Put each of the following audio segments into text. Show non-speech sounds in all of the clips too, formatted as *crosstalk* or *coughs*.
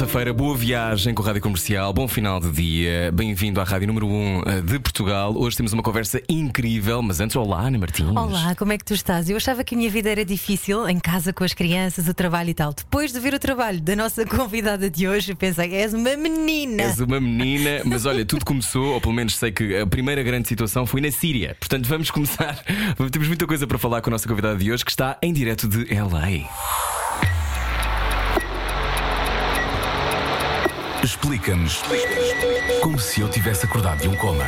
Terça-feira, boa viagem com a Rádio Comercial, bom final de dia, bem-vindo à Rádio número 1 de Portugal. Hoje temos uma conversa incrível, mas antes, olá, Ana Martins. Olá, como é que tu estás? Eu achava que a minha vida era difícil, em casa com as crianças, o trabalho e tal. Depois de ver o trabalho da nossa *laughs* convidada de hoje, pensei, és uma menina. És uma menina, mas olha, tudo começou, ou pelo menos sei que a primeira grande situação foi na Síria. Portanto, vamos começar. *laughs* Temos muita coisa para falar com a nossa convidada de hoje, que está em direto de LA. Explica-nos como se eu tivesse acordado de um coma.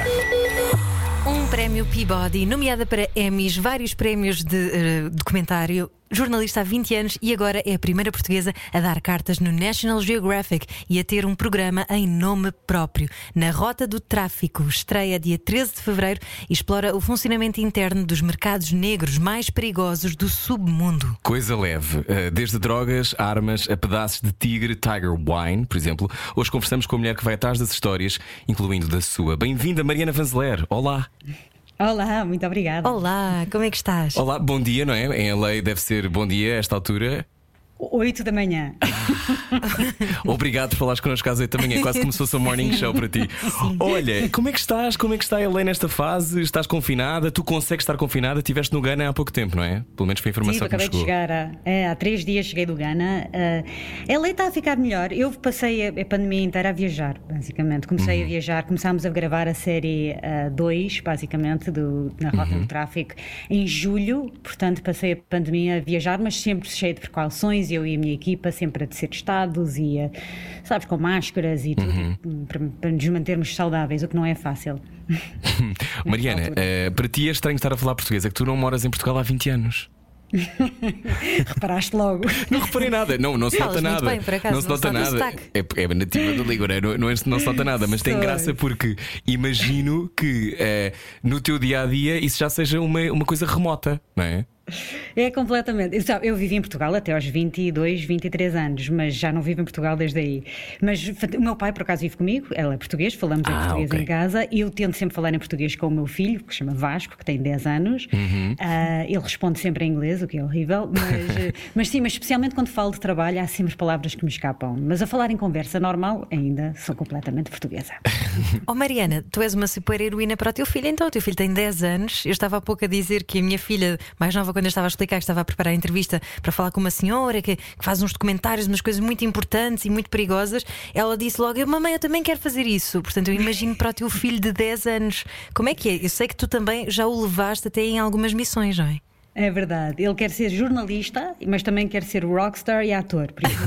Um prémio Peabody, nomeada para Emmys, vários prémios de eh, documentário. Jornalista há 20 anos e agora é a primeira portuguesa a dar cartas no National Geographic e a ter um programa em nome próprio. Na Rota do Tráfico, estreia dia 13 de fevereiro e explora o funcionamento interno dos mercados negros mais perigosos do submundo. Coisa leve, eh, desde drogas, armas, a pedaços de tigre, Tiger Wine, por exemplo. Hoje conversamos com a mulher que vai atrás das histórias, incluindo da sua. Bem-vinda, Mariana Vanzeler. Olá. Olá, muito obrigada. Olá, como é que estás? Olá, bom dia, não é? Em LA deve ser bom dia a esta altura. 8 da manhã. *laughs* Obrigado por falares connosco às 8 da manhã. Quase como se fosse um morning show para ti. Olha, como é que estás? Como é que está a LA nesta fase? Estás confinada? Tu consegues estar confinada? Estiveste no Ghana há pouco tempo, não é? Pelo menos foi a informação Sim, que me acabei de chegou. chegar. A, é, há três dias cheguei do Ghana. Uh, LA está a ficar melhor. Eu passei a, a pandemia inteira a viajar, basicamente. Comecei Uhum. a viajar, começámos a gravar a série 2, basicamente, do, na Rota Uhum. do Tráfico, em julho. Portanto, passei a pandemia a viajar, mas sempre cheio de precauções. Eu e a minha equipa sempre a descer estados e, a, sabes, com máscaras e tudo, Uhum. para, para nos mantermos saudáveis, o que não é fácil. *laughs* Mariana, eh, para ti é estranho estar a falar português, é que tu não moras em Portugal há 20 anos. *laughs* Reparaste logo. Não reparei nada, não, não se nota nada. bem, por acaso, não se nota nada. É, é nativa da língua, não, é? não, não, é- não se nota nada, mas tem graça porque imagino que eh, no teu dia a dia isso já seja uma, uma coisa remota, não é? É completamente. Eu, sabe, eu vivi em Portugal até aos 22, 23 anos, mas já não vivo em Portugal desde aí. Mas o meu pai, por acaso, vive comigo, ele é português, falamos em Ah, português ok. em casa. Eu tento sempre falar em português com o meu filho, que se chama Vasco, que tem 10 anos. Uhum. Ah, ele responde sempre em inglês, o que é horrível. Mas, *laughs* eh, mas sim, mas especialmente quando falo de trabalho, há sempre palavras que me escapam. Mas a falar em conversa normal, ainda sou completamente portuguesa. *laughs* Oh Mariana, tu és uma super heroína para o teu filho, então o teu filho tem 10 anos. Eu estava há pouco a dizer que a minha filha, mais nova, quando eu estava a explicar que estava a preparar a entrevista para falar com uma senhora que, que faz uns documentários, umas coisas muito importantes e muito perigosas, ela disse logo: Mamãe, eu também quero fazer isso. Portanto, eu imagino para o teu filho de 10 anos. Como é que é? Eu sei que tu também já o levaste até em algumas missões, não é? É verdade. Ele quer ser jornalista, mas também quer ser rockstar e ator. Por isso,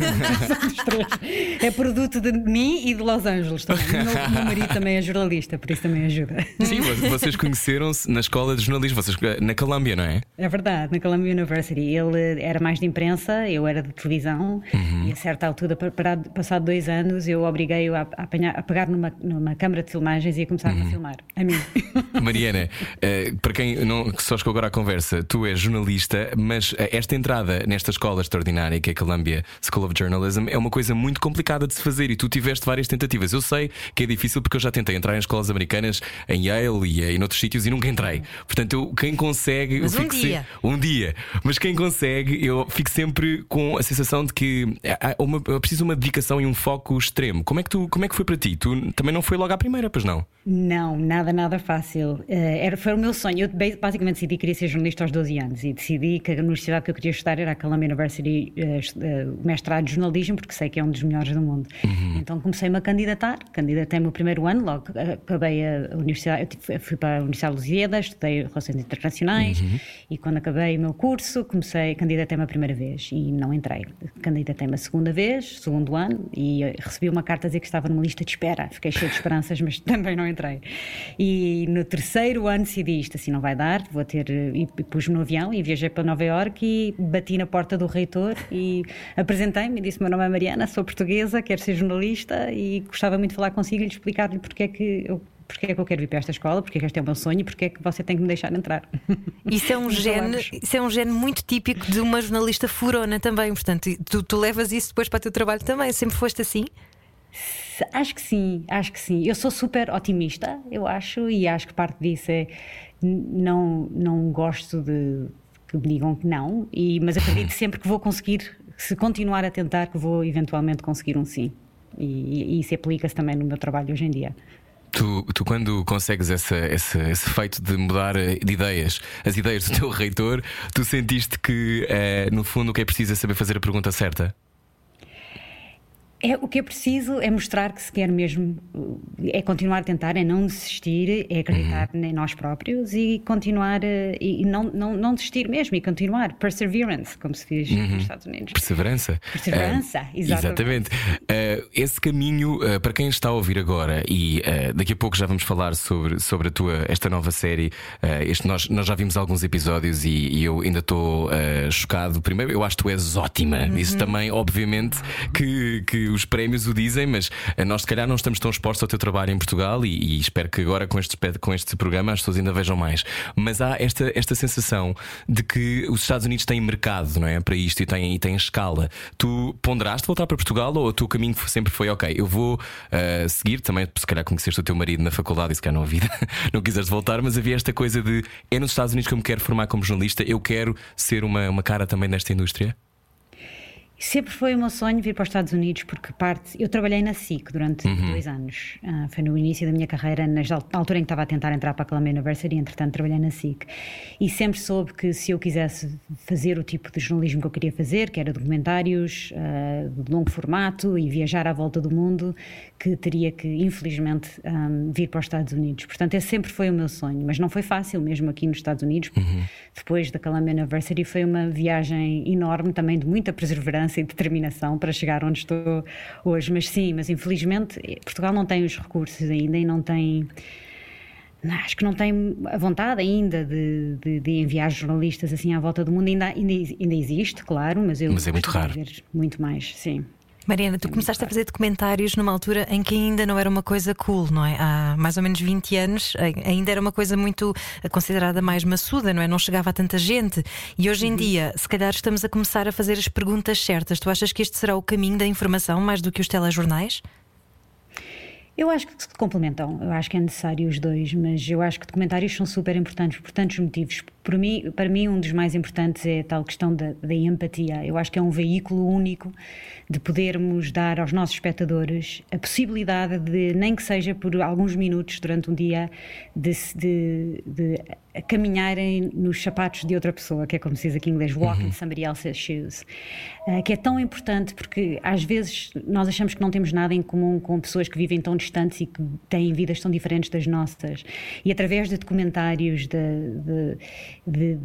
*laughs* é produto de mim e de Los Angeles também. O meu, marido também é jornalista, por isso também ajuda. Sim, vo- vocês conheceram-se na escola de jornalismo, vocês na Colômbia, não é? É verdade, na Columbia University. Ele era mais de imprensa, eu era de televisão, Uhum. e a certa altura, parado- passado dois anos, eu obriguei-o a, apanhar- a pegar numa, numa câmara de filmagens e a começar Uhum. a filmar. A mim. *laughs* Mariana, eh, para quem não, que só chegou agora à conversa, tu és jornalista, mas eh, esta entrada nesta escola extraordinária que é a Columbia School of Journalism é uma coisa muito complicada de se fazer e tu tiveste várias tentativas. Eu sei que é difícil porque eu já tentei entrar em escolas americanas em Yale e eh, em outros sítios e nunca entrei. Portanto, eu- quem consegue. Mas eu um fico se- dia. um dia. Mas quem consegue, eu fico sempre com a sensação de que uma, é preciso uma dedicação e um foco extremo. Como é que, tu, como é que foi para ti? Tu também não foi logo à primeira, pois não? Não, nada, nada fácil. Eh, era, foi o meu sonho. Eu ba- basicamente decidi que queria ser jornalista aos 12 anos e decidi que a universidade que eu queria estudar era a Columbia University, eh, o mestrado de jornalismo, porque sei que é um dos melhores do mundo. Então comecei-me a candidatar, candidatei-me o primeiro ano, logo eh, acabei a universidade, eu fui para a Universidade de Lusíada, estudei Relações Internacionais e quando acabei o meu curso, comecei, candidatei-me a primeira vez e não entrei. Candidatei-me a segunda vez, segundo ano, e recebi uma carta a dizer que estava numa lista de espera. Fiquei cheio de esperanças, mas *laughs* também não entrei. E no terceiro ano decidi isto, assim não vai dar, vou ter. e pus-me no avião e viajei para Nova Iorque e bati na porta do reitor e apresentei-me e disse: Meu nome é Mariana, sou portuguesa, quero ser jornalista e gostava muito de falar consigo e lhe explicar-lhe porque é que eu porque é que eu quero vir para esta escola, porque é que este é o meu sonho, porque é que você tem que me deixar entrar. *laughs* Isso é um, gene, isso é um gene muito típico de uma jornalista furona também, portanto, tu, tu levas isso depois para o teu trabalho também, sempre foste assim? Acho que sim, acho que sim. Eu sou super otimista, eu acho, e acho que parte disso é não, não gosto de que me digam que não, e, mas acredito *laughs* sempre que vou conseguir, se continuar a tentar, que vou eventualmente conseguir um sim. E, e isso aplica-se também no meu trabalho hoje em dia. Tu, tu, quando consegues essa, esse, esse feito de mudar eh, de ideias, as ideias do teu reitor, tu sentiste que, é, no fundo, o que é preciso é saber fazer a pergunta certa? É, o que é preciso é mostrar que se quer mesmo, é continuar a tentar, é não desistir, é acreditar uhum. em nós próprios e continuar uh, e não, não, não desistir mesmo e continuar. Perseverance, como se diz uhum. nos Estados Unidos. Perseverança. Perseverança, uh, exatamente. exatamente. Uh, esse caminho, para quem está a ouvir agora, e daqui a pouco já vamos falar sobre, sobre a tua, esta nova série. este, nós, nós já vimos alguns episódios e, e eu ainda estou chocado. Primeiro, eu acho que tu és ótima. Uhum. Isso também, obviamente, que, que os prémios o dizem, mas eh, nós se calhar não estamos tão expostos ao teu trabalho em Portugal e, e espero que agora com este, com este programa as pessoas ainda vejam mais. Mas há esta, esta sensação de que os Estados Unidos têm mercado não é, para isto e têm, e têm escala. Tu ponderaste voltar para Portugal ou o teu caminho sempre foi ok? Eu vou uh, seguir também, se calhar conheceste o teu marido na faculdade e se calhar não vida, *laughs* não quiseres voltar, mas havia esta coisa de é nos Estados Unidos que eu me quero formar como jornalista, eu quero ser uma, uma cara também nesta indústria? Sempre foi o meu sonho vir para os Estados Unidos, porque parte. Eu trabalhei na SIC durante uhum. dois anos. Uh, foi no início da minha carreira, na, altura em que estava a tentar entrar para a Columbia University, entretanto trabalhei na SIC. E sempre soube que se eu quisesse fazer o tipo de jornalismo que eu queria fazer, que era documentários uh, de longo formato e viajar à volta do mundo, que teria que, infelizmente, um, vir para os Estados Unidos. Portanto, esse sempre foi o meu sonho, mas não foi fácil, mesmo aqui nos Estados Unidos. Uhum. Depois da Columbia University, foi uma viagem enorme, também de muita perseverança e determinação para chegar onde estou hoje. Mas sim, mas infelizmente Portugal não tem os recursos ainda e não tem. Acho que não tem a vontade ainda de, de, de, enviar jornalistas assim à volta do mundo. Ainda, ainda, ainda existe, claro, mas eu mas é muito raro. muito mais, sim. Mariana, tu começaste a fazer documentários numa altura em que ainda não era uma coisa cool, não é? Há mais ou menos 20 anos ainda era uma coisa muito eh, considerada mais maçuda, não é? Não chegava a tanta gente. E hoje em uhum. dia, se calhar estamos a começar a fazer as perguntas certas. Tu achas que este será o caminho da informação mais do que os telejornais? Eu acho que se complementam, eu acho que é necessário os dois, mas eu acho que documentários são super importantes por tantos motivos. Por mim, para mim, um dos mais importantes é a tal questão da, da empatia. Eu acho que é um veículo único de podermos dar aos nossos espectadores a possibilidade de, nem que seja por alguns minutos durante um dia, de, de, de caminharem nos sapatos de outra pessoa, que é como se diz aqui em inglês, walk uhum. in somebody else's shoes, uh, que é tão importante porque às vezes nós achamos que não temos nada em comum com pessoas que vivem tão distantes e que têm vidas tão diferentes das nossas. E através de documentários, de, de, de,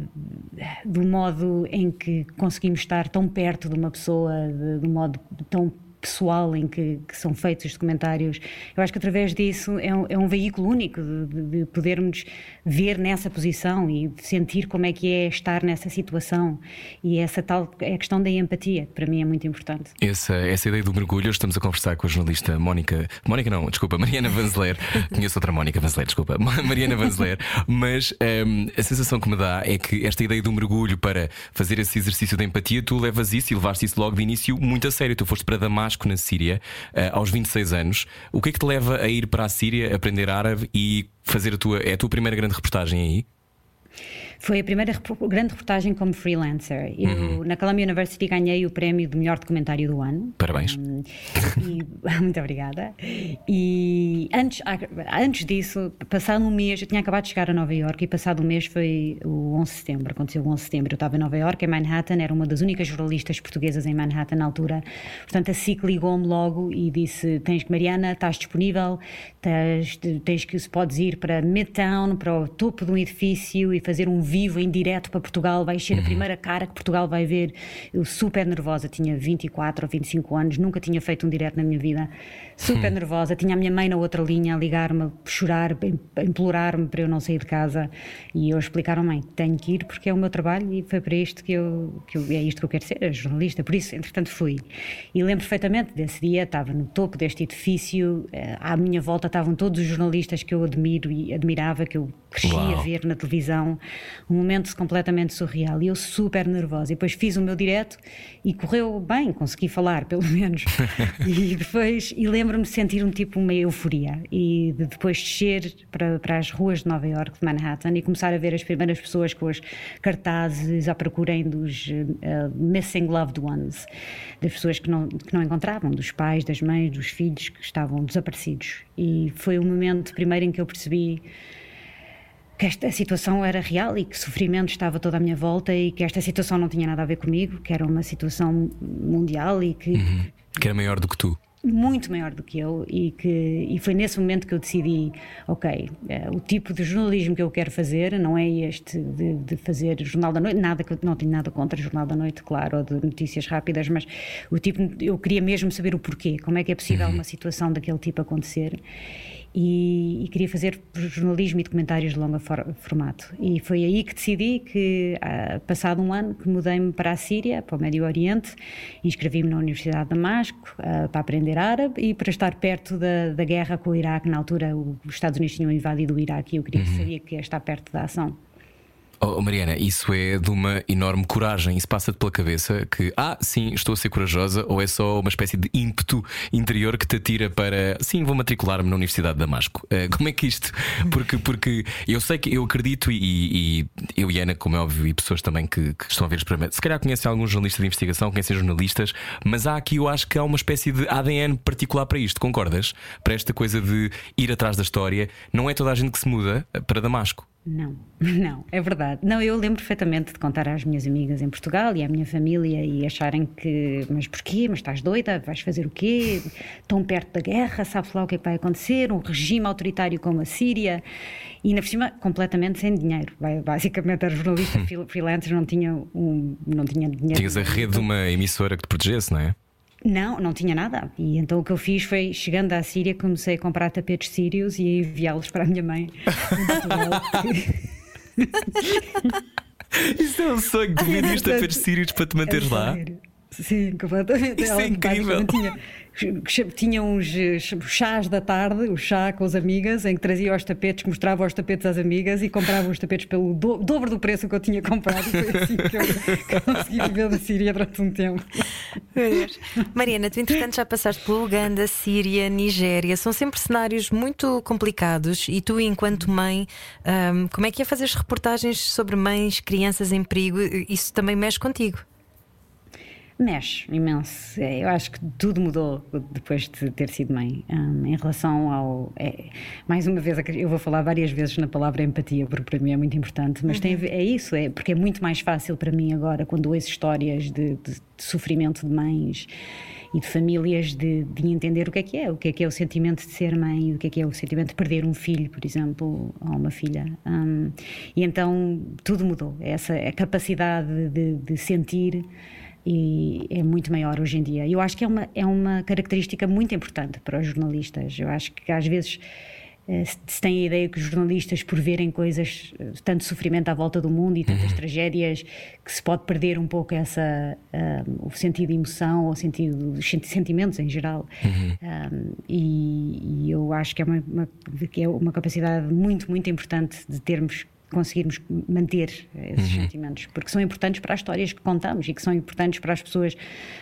do modo em que conseguimos estar tão perto de uma pessoa, de, um modo tão pessoal em que, que, são feitos os documentários, eu acho que através disso é um, é um veículo único de, de, podermos ver nessa posição e sentir como é que é estar nessa situação. E essa tal é a questão da empatia, que para mim é muito importante. Essa, essa ideia do mergulho, estamos a conversar com a jornalista Mónica. Mónica, não, desculpa, Mariana Vanzeler. *laughs* Conheço outra Mónica Vanzeler, desculpa. Mariana Vanzeler. Mas um, a sensação que me dá é que esta ideia do mergulho para fazer esse exercício de empatia, tu levas isso e levaste isso logo de início muito a sério. Tu foste para Damasco, na Síria, uh, aos 26 anos. O que é que te leva a ir para a Síria, aprender árabe e fazer a tua. É a tua primeira grande reportagem aí? Foi a primeira grande reportagem como freelancer. Eu, uhum. na Columbia University, ganhei o prémio de melhor documentário do ano. Parabéns. Um, e, *laughs* muito obrigada. E antes, antes disso, passado um mês, eu tinha acabado de chegar a Nova York e passado um mês foi o 11 de setembro. Aconteceu o 11 de setembro. Eu estava em Nova York, em Manhattan, era uma das únicas jornalistas portuguesas em Manhattan na altura. Portanto, a SIC ligou-me logo e disse: Tens que, Mariana, estás disponível, tens, tens que, se podes ir para Midtown, para o topo de um edifício e fazer um vivo, em direto para Portugal, vai ser a primeira cara que Portugal vai ver. Eu super nervosa, tinha 24 ou 25 anos, nunca tinha feito um direto na minha vida. Super nervosa, tinha a minha mãe na outra linha a ligar-me, a chorar, a implorar-me para eu não sair de casa. E eu explicaram, mãe, tenho que ir porque é o meu trabalho e foi para isto que eu, que eu é isto que eu quero ser, é jornalista. Por isso, entretanto, fui. E lembro perfeitamente desse dia, estava no topo deste edifício, eh, à minha volta estavam todos os jornalistas que eu admiro e admirava, que eu cresci Uau. a ver na televisão, um momento completamente surreal e eu super nervosa. E depois fiz o meu direto e correu bem, consegui falar, *laughs* pelo menos. e depois, e lembro-me de sentir um tipo, uma euforia e de depois descer para, para as ruas de Nova York, de Manhattan, e começar a ver as primeiras pessoas com os cartazes à procura dos eh, missing loved ones, das pessoas que não, que não encontravam, dos pais, das mães, dos filhos que estavam desaparecidos. E foi o momento primeiro em que eu percebi que esta situação era real e que sofrimento estava toda à minha volta e que esta situação não tinha nada a ver comigo, que era uma situação mundial e que Que era maior do que tu. muito maior do que eu e que e foi nesse momento que eu decidi, ok, eh, o tipo de jornalismo que eu quero fazer não é este de, de fazer jornal da noite, nada que não tenho nada contra jornal da noite, claro, ou de notícias rápidas, mas o tipo eu queria mesmo saber o porquê, como é que é possível uma situação daquele tipo acontecer. E, e queria fazer jornalismo e documentários de longo for- formato. E foi aí que decidi que, ah, passado um ano, que mudei-me para a Síria, para o Médio Oriente, inscrevi-me na Universidade de Damasco ah, para aprender árabe e para estar perto da, da guerra com o Iraque. Na altura, o- os Estados Unidos tinham invadido o Iraque e eu queria, sabia que ia estar perto da ação. Oh, oh, Mariana, isso é de uma enorme coragem. Isso passa-te pela cabeça que, ah, sim, estou a ser corajosa, ou é só uma espécie de ímpeto interior que te atira para, sim, vou matricular-me na Universidade de Damasco. Eh, como é que isto? Porque, porque eu sei que eu acredito, e, e eu e Ana, como é óbvio, e pessoas também que, que estão a ver este programa, se calhar conhecem algum jornalista de investigação, conhecem jornalistas, mas há aqui, eu acho que há uma espécie de ADN particular para isto, concordas? Para esta coisa de ir atrás da história. Não é toda a gente que se muda para Damasco. Não, *laughs* não, é verdade. Não, eu lembro perfeitamente de contar às minhas amigas em Portugal e à minha família e acharem que, mas porquê? Mas estás doida? Vais fazer o quê? Tão perto da guerra, sabes lá o que é que vai acontecer? Um regime autoritário como a Síria e, ainda por cima, completamente sem dinheiro. Basicamente, era jornalista freel- freelancer, não tinha, um, não tinha dinheiro. Tinhas a rede de uma emissora que te protegesse, não é? Não, não tinha nada. E então o que eu fiz foi, chegando à Síria, comecei a comprar tapetes sírios e a enviá-los para a minha mãe. *laughs* Isso é um sonho, tu vendias tapetes *laughs* sírios para te manteres É lá. sério. Sim, completamente. Isso é incrível. Tinha, tinha uns eh, chás da tarde, o chá com as amigas, em que trazia os tapetes, mostrava os tapetes às amigas e comprava os tapetes pelo do- dobro do preço que eu tinha comprado. Foi assim que eu, consegui viver da Síria durante um tempo. Mariana, tu entretanto já passaste pela Uganda, Síria, Nigéria, são sempre cenários muito complicados e tu, enquanto mãe, hum, como é que é fazer reportagens sobre mães, crianças em perigo? Isso também mexe contigo. Mexe imenso. É, Eu acho que tudo mudou depois de ter sido mãe. Hum, em relação ao. é, mais uma vez, eu vou falar várias vezes na palavra empatia, porque para mim é muito importante, mas tem a ver- é isso, é porque é muito mais fácil para mim agora, quando ouço histórias de, de- de sofrimento de mães e de famílias, de, de entender o que é que é, o que é que é o sentimento de ser mãe, o que é que é o sentimento de perder um filho, por exemplo, ou uma filha. Hum, e então tudo mudou. Essa a capacidade de, de sentir e é muito maior hoje em dia. Eu acho que é uma, é uma característica muito importante para os jornalistas. Eu acho que às vezes eh, se tem a ideia que os jornalistas, por verem coisas, eh, tanto sofrimento à volta do mundo e tantas tragédias, que se pode perder um pouco essa, ah, o sentido de emoção, ou o sentido dos senti- sentimentos em geral. Ah, e, e eu acho que é uma, uma- que é uma capacidade muito, muito importante de termos conseguirmos manter esses sentimentos, porque são importantes para as histórias que contamos e que são importantes para as pessoas,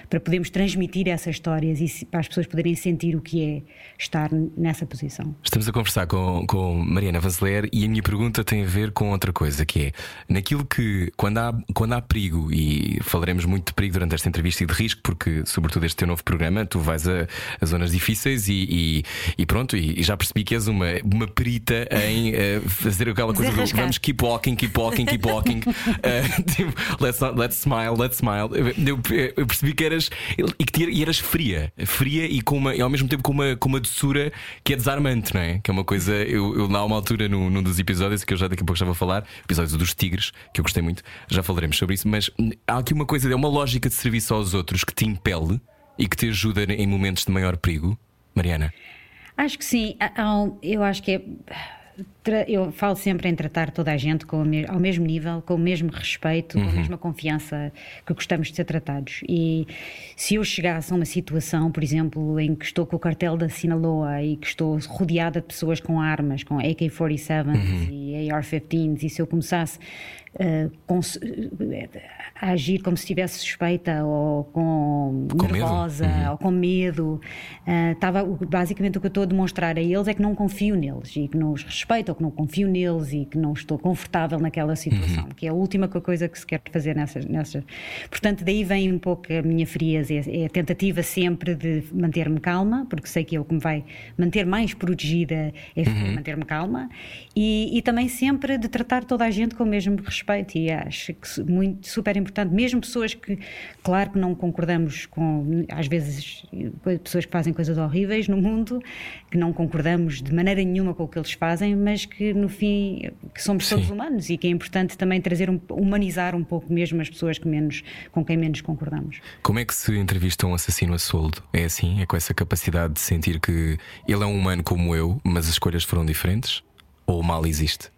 para podermos transmitir essas histórias e para as pessoas poderem sentir o que é estar nessa posição. Estamos a conversar com, com Mariana Vanzeler e a minha pergunta tem a ver com outra coisa, que é naquilo que, quando há, quando há perigo, e falaremos muito de perigo durante esta entrevista e de risco, porque, sobretudo, este teu novo programa, tu vais a, a zonas difíceis e, e- e pronto, e, e já percebi que és uma, uma perita em eh, fazer aquela coisa do vamos keep walking, keep walking, keep walking. uh, *laughs* tipo, let's, not, let's smile, let's smile. Eu, eu percebi que eras e que e eras fria, fria e, com uma, e ao mesmo tempo com uma, com uma doçura que é desarmante, não é? Que é uma coisa. Eu, eu lá uma altura num, num dos episódios que eu já daqui a pouco já vou falar, episódios dos tigres, que eu gostei muito, já falaremos sobre isso, mas há aqui uma coisa, é uma lógica de serviço aos outros que te impele e que te ajuda em momentos de maior perigo, Mariana? Acho que sim. Eu acho que é eu falo sempre em tratar toda a gente com, ao mesmo nível, com o mesmo respeito, uhum. com a uhum. mesma confiança que gostamos de ser tratados. E se eu chegasse a uma situação, por exemplo, em que estou com o cartel da Sinaloa e que estou rodeada de pessoas com armas, com AK-47s uhum. e AR-15s, e se eu começasse uh, com, a agir como se estivesse suspeita ou com, com nervosa uhum. ou com medo. Uh, estava, basicamente o que eu estou a demonstrar a eles é que não confio neles e que não os respeito ou que não confio neles e que não estou confortável naquela situação, uhum. que é a última coisa que se quer fazer nessas, nessas. Portanto, daí vem um pouco a minha frieza, é, é a tentativa sempre de manter-me calma, porque sei que é o que me vai manter mais protegida é uhum. manter-me calma e, e também sempre de tratar toda a gente com o mesmo respeito e acho que muito super importante importante, mesmo pessoas que, claro que não concordamos com, às vezes, pessoas que fazem coisas horríveis no mundo, que não concordamos de maneira nenhuma com o que eles fazem, mas que no fim que somos Sim. todos humanos e que é importante também trazer um, humanizar um pouco mesmo as pessoas que menos, com quem menos concordamos. Como é que se entrevista um assassino a soldo? É assim? É com essa capacidade de sentir que ele é um humano como eu, mas as escolhas foram diferentes? Ou o mal existe?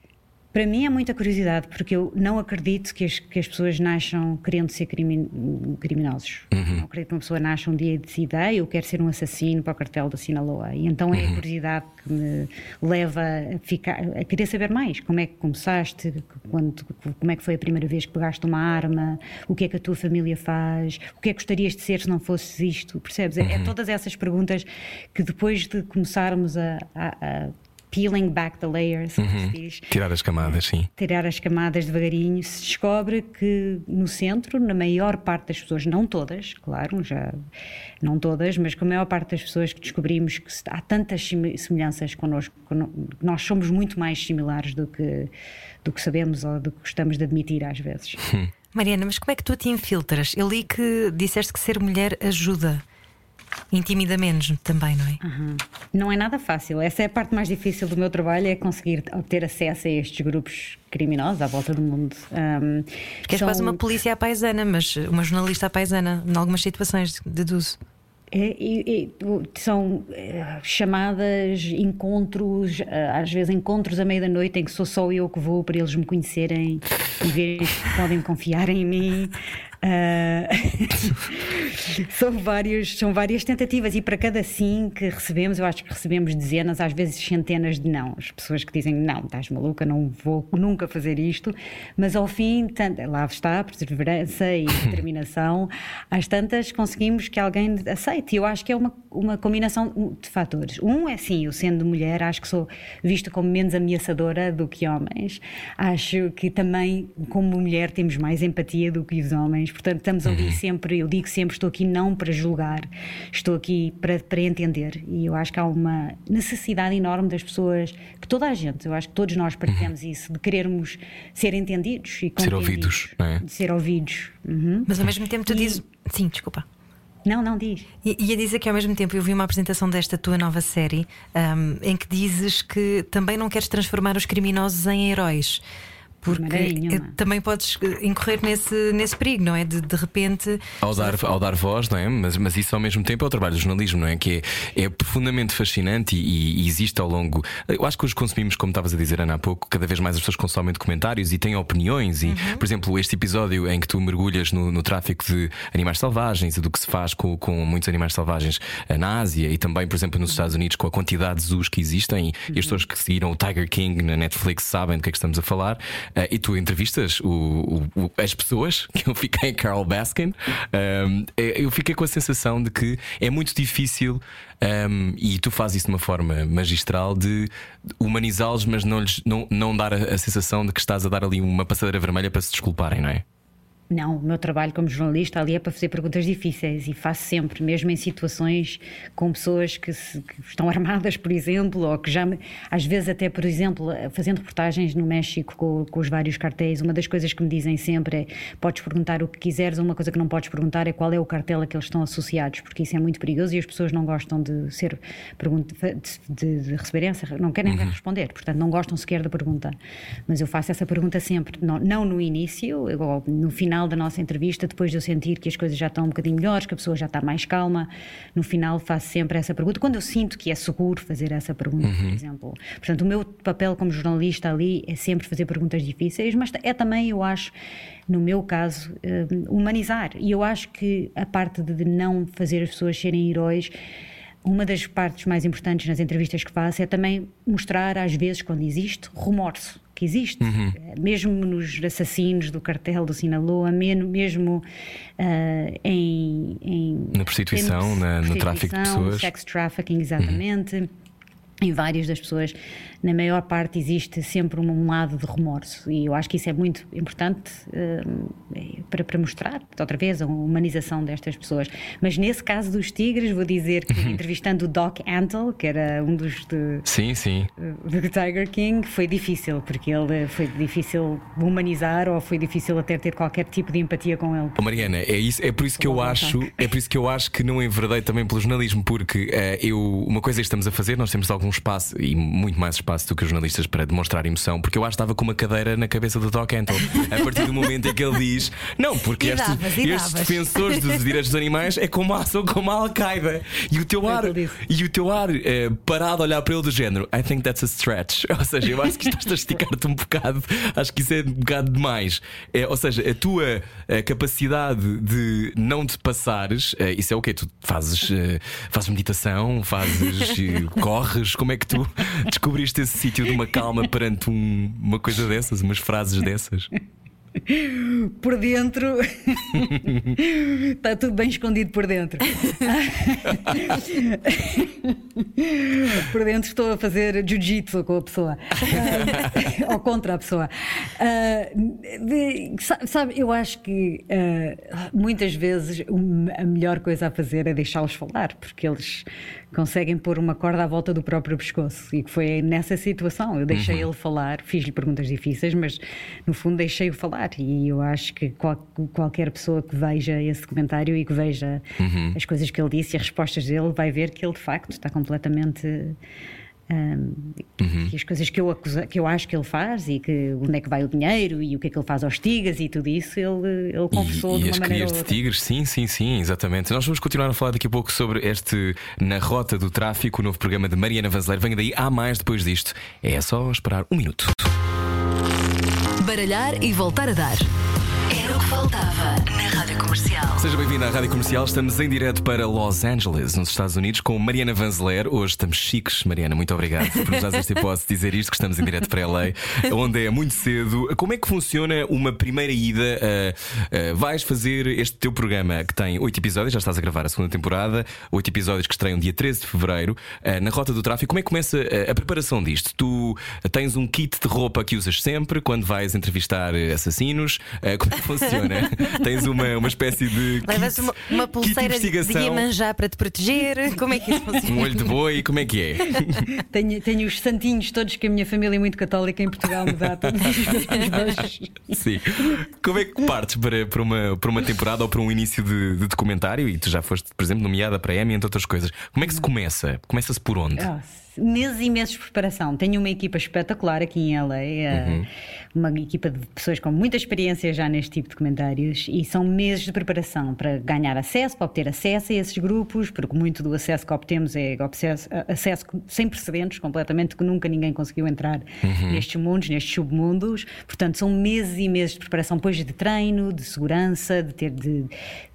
Para mim é muita curiosidade, porque eu não acredito que as, que as pessoas nasçam querendo ser crimin, criminosos. Uhum. Não acredito que uma pessoa nasça um dia e decida, eu quero ser um assassino para o cartel da Sinaloa. E então é a uhum. curiosidade que me leva a, ficar, a querer saber mais. Como é que começaste? Quando, como é que foi a primeira vez que pegaste uma arma? O que é que a tua família faz? O que é que gostarias de ser se não fosses isto? Percebes? Uhum. É, é, uhum. todas essas perguntas que depois de começarmos a, a, a peeling back the layers, uhum. Tirar as camadas, sim. Tirar as camadas devagarinho, se descobre que no centro, na maior parte das pessoas, não todas, claro, já não todas, mas com a maior parte das pessoas que descobrimos que há tantas semelhanças connosco, nós somos muito mais similares do que, do que sabemos ou do que gostamos de admitir às vezes. Hum. Mariana, mas como é que tu te infiltras? Eu li que disseste que ser mulher ajuda. Intimida menos também, não é? Uhum. Não é nada fácil. Essa é a parte mais difícil do meu trabalho, é conseguir obter acesso a estes grupos criminosos à volta do mundo. Um, que és são... quase uma polícia à paisana, mas uma jornalista à paisana, em algumas situações, deduzo. É, é, são é, chamadas, encontros, eh, às vezes encontros à meia da noite em que sou só eu que vou para eles me conhecerem e verem que podem confiar em mim. Uh, *laughs* são, vários, são várias tentativas e para cada sim que recebemos, eu acho que recebemos dezenas, às vezes centenas de não. As pessoas que dizem não, estás maluca, não vou nunca fazer isto, mas ao fim, tanto, lá está a perseverança e *coughs* determinação, às tantas conseguimos que alguém aceite. E eu acho que é uma, uma combinação de fatores. Um é sim, eu sendo mulher, acho que sou vista como menos ameaçadora do que homens. Acho que também, como mulher, temos mais empatia do que os homens Portanto, estamos ali uhum. sempre, eu digo sempre, estou aqui não para julgar, estou aqui para, para entender. E eu acho que há uma necessidade enorme das pessoas, que toda a gente, eu acho que todos nós partilhamos uhum. isso, de querermos ser entendidos e ser ouvidos, não é? De ser ouvidos. Uhum. Mas ao mesmo tempo tu e... dizes. Sim, desculpa. Não, não diz. E ia dizer que ao mesmo tempo eu vi uma apresentação desta tua nova série um, em que dizes que também não queres transformar os criminosos em heróis porque também podes eh, incorrer nesse, nesse perigo, não é? De, de repente. Ao dar, ao dar voz, não é? Mas, mas isso ao mesmo tempo é o trabalho do jornalismo, não é? Que é, é profundamente fascinante e, e, existe ao longo. Eu acho que hoje consumimos, como estavas a dizer, Ana, há pouco, cada vez mais as pessoas consomem documentários e têm opiniões. E, uhum. por exemplo, este episódio em que tu mergulhas no, no tráfico de animais selvagens e do que se faz com, com muitos animais selvagens eh, na Ásia e também, por exemplo, nos Estados Unidos, com a quantidade de zoos que existem. E, uhum. e as pessoas que seguiram o Tiger King na Netflix sabem do que é que estamos a falar. Uh, e tu entrevistas o, o, as pessoas, *laughs* que eu fiquei em Carl Baskin, um, é, eu fiquei com a sensação de que é muito difícil. Um, e tu fazes isso de uma forma magistral de humanizá-los, mas não, lhes, não, não dar a, a sensação de que estás a dar ali uma passadeira vermelha para se desculparem, não é? Não, o meu trabalho como jornalista ali é para fazer perguntas difíceis e faço sempre, mesmo em situações com pessoas que, se, que estão armadas, por exemplo, ou que já, às vezes até, por exemplo, fazendo reportagens no México com, com, os vários cartéis, uma das coisas que me dizem sempre é podes perguntar o que quiseres, uma coisa que não podes perguntar é qual é o cartel a que eles estão associados, porque isso é muito perigoso e as pessoas não gostam de ser de, de receber essa, não querem uhum. responder, portanto não gostam sequer da pergunta. Mas eu faço essa pergunta sempre, não, não no início, ou no final final da nossa entrevista, depois de eu sentir que as coisas já estão um bocadinho melhores, que a pessoa já está mais calma, no final faço sempre essa pergunta. Quando eu sinto que é seguro fazer essa pergunta, uhum. por exemplo. Portanto, o meu papel como jornalista ali é sempre fazer perguntas difíceis, mas é também, eu acho, no meu caso, hum, humanizar. E eu acho que a parte de não fazer as pessoas serem heróis uma das partes mais importantes nas entrevistas que faço é também mostrar, às vezes, quando existe, remorso que existe, uhum. mesmo nos assassinos do cartel do Sinaloa, mesmo uh, em, em, Na prostituição, na, no tráfico de pessoas. Sex trafficking, exatamente. Uhum em várias das pessoas, na maior parte, existe sempre um, lado de remorso. E eu acho que isso é muito importante uh, para, para, mostrar, outra vez, a humanização destas pessoas. Mas nesse caso dos tigres, vou dizer que, entrevistando o Doc Antle, que era um dos. De, sim, sim. Do Tiger King, foi difícil, porque ele foi difícil humanizar ou foi difícil até ter qualquer tipo de empatia com ele. Oh, Mariana, é, isso, é por isso que eu acho, é por isso que eu acho que não enverdei também pelo jornalismo, porque uh, eu, uma coisa que estamos a fazer, nós temos alguns espaço e muito mais espaço do que os jornalistas para demonstrar emoção, porque eu acho que estava com uma cadeira na cabeça do Doc Antle. A partir do momento em que ele diz: Não, porque estes, davas, estes defensores dos direitos dos animais é como a, são como a Al-Qaeda. E o teu ar, e o teu ar é, parado a olhar para ele do género: I think that's a stretch. *laughs* Ou seja, eu acho que estás a esticar-te um bocado, acho que isso é um bocado demais. É, ou seja, a tua a capacidade de não te passares, é, isso é o quê? Tu fazes, eh, fazes meditação, fazes, eh, corres, como é que tu *laughs* descobriste esse sítio de uma calma perante um, uma coisa dessas, umas frases dessas? Por dentro está tudo bem escondido por dentro. por dentro estou a fazer jiu-jitsu com a pessoa ou contra a pessoa. Uh, sabe, eu acho que uh, muitas vezes a melhor coisa a fazer é deixá-los falar, porque eles conseguem pôr uma corda à volta do próprio pescoço. E que foi nessa situação. Eu deixei uhum. ele falar, fiz-lhe perguntas difíceis, mas no fundo deixei-o falar. E eu acho que qual, qualquer pessoa que veja esse documentário e que veja uhum. as coisas que ele disse e as respostas dele vai ver que ele de facto está completamente um, uhum. E as coisas que eu, acusa, que eu acho que ele faz e que onde é que vai o dinheiro e o que é que ele faz aos tigres e tudo isso, ele, ele confessou e, de uma as maneira. de tigres, sim, sim, sim, exatamente. Nós vamos continuar a falar daqui a pouco sobre este Na Rota do Tráfico, o novo programa de Mariana Vanzeler. Venha daí, há mais depois disto. É só esperar um minuto. Baralhar e voltar a dar. Era o que faltava na Comercial. Seja bem-vindo à Rádio Comercial. Estamos em direto para Los Angeles, nos Estados Unidos, com Mariana Vanzeler. Hoje estamos chiques. Mariana, muito obrigado por nos dar esta hipótese de dizer isto, que estamos em direto para LA, onde é muito cedo. Como é que funciona uma primeira ida? Uh, uh, vais fazer este teu programa que tem oito episódios, já estás a gravar a segunda temporada, oito episódios que estreiam dia 13 de fevereiro, uh, na Rota do Tráfico. Como é que começa a preparação disto? Tu tens um kit de roupa que usas sempre quando vais entrevistar assassinos? como é que funciona? *laughs* tens uma, uma espécie de. Levas uma, uma pulseira de, de Iemanjá para te proteger? Como é que isso funciona? Um olho de boi, como é que é? *laughs* tenho, tenho os santinhos todos que a minha família é muito católica em Portugal me dá todos os Sim. Como é que partes para, para, uma, para uma temporada ou para um início de, de documentário? E tu já foste, por exemplo, nomeada para Emmy, entre outras coisas. Como é que se começa? Começa-se por onde? Oh, meses e meses de preparação. Tenho uma equipa espetacular aqui em LA, eh, uhum. uma equipa de pessoas com muita experiência já neste tipo de comentários e são meses de preparação para ganhar acesso, para obter acesso a esses grupos, porque muito do acesso que obtemos é acesso, acesso sem precedentes, completamente, que nunca ninguém conseguiu entrar uhum. nestes mundos, nestes submundos. Portanto, são meses e meses de preparação, depois de treino, de segurança, de ter de,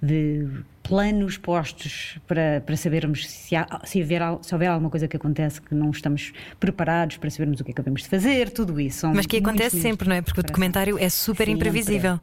de planos postos para, para sabermos se, há, se, haver, se houver alguma coisa que acontece que não estamos preparados para sabermos o que é devemos de fazer, tudo isso. Mas que acontece sempre, não é? Porque o documentário é super sempre, imprevisível.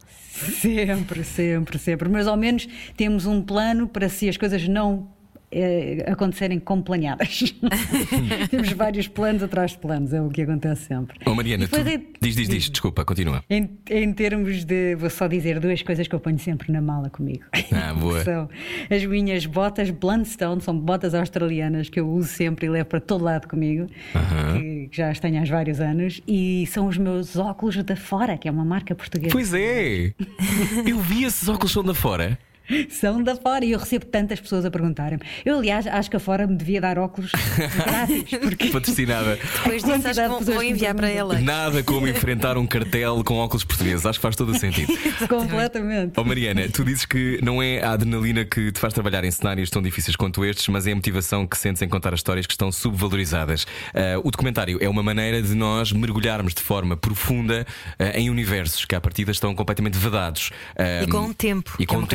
Sempre, sempre, sempre. Mas ao menos temos um plano para se as coisas não eh, acontecerem como planeadas. *laughs* Temos vários planos atrás de planos, é o que acontece sempre. Oh, Mariana, tu... é- diz, diz, diz, desculpa, continua. Em, em termos de. Vou só dizer duas coisas que eu ponho sempre na mala comigo. Ah, boa. *laughs* São as minhas botas Blundstone, são botas australianas que eu uso sempre e levo para todo lado comigo, que, que já as tenho há vários anos, e são os meus óculos da Fora, que é uma marca portuguesa. Pois é! *laughs* Eu vi esses óculos são da fora. *laughs* São da Fora e eu recebo tantas pessoas a perguntarem-me. Eu, aliás, acho que a Fora me devia dar óculos *laughs* grátis, porque. Patrocinada. Depois disso, acho que vou, enviar para ela. Nada como enfrentar um cartel com óculos portugueses. Acho que faz todo o sentido. *laughs* Completamente. Oh Mariana, tu dizes que não é a adrenalina que te faz trabalhar em cenários tão difíceis quanto estes, mas é a motivação que sentes em contar as histórias que estão subvalorizadas. Ah, o documentário é uma maneira de nós mergulharmos de forma profunda ah, em universos que à partida estão completamente vedados. Ah, E com tempo, e que é uma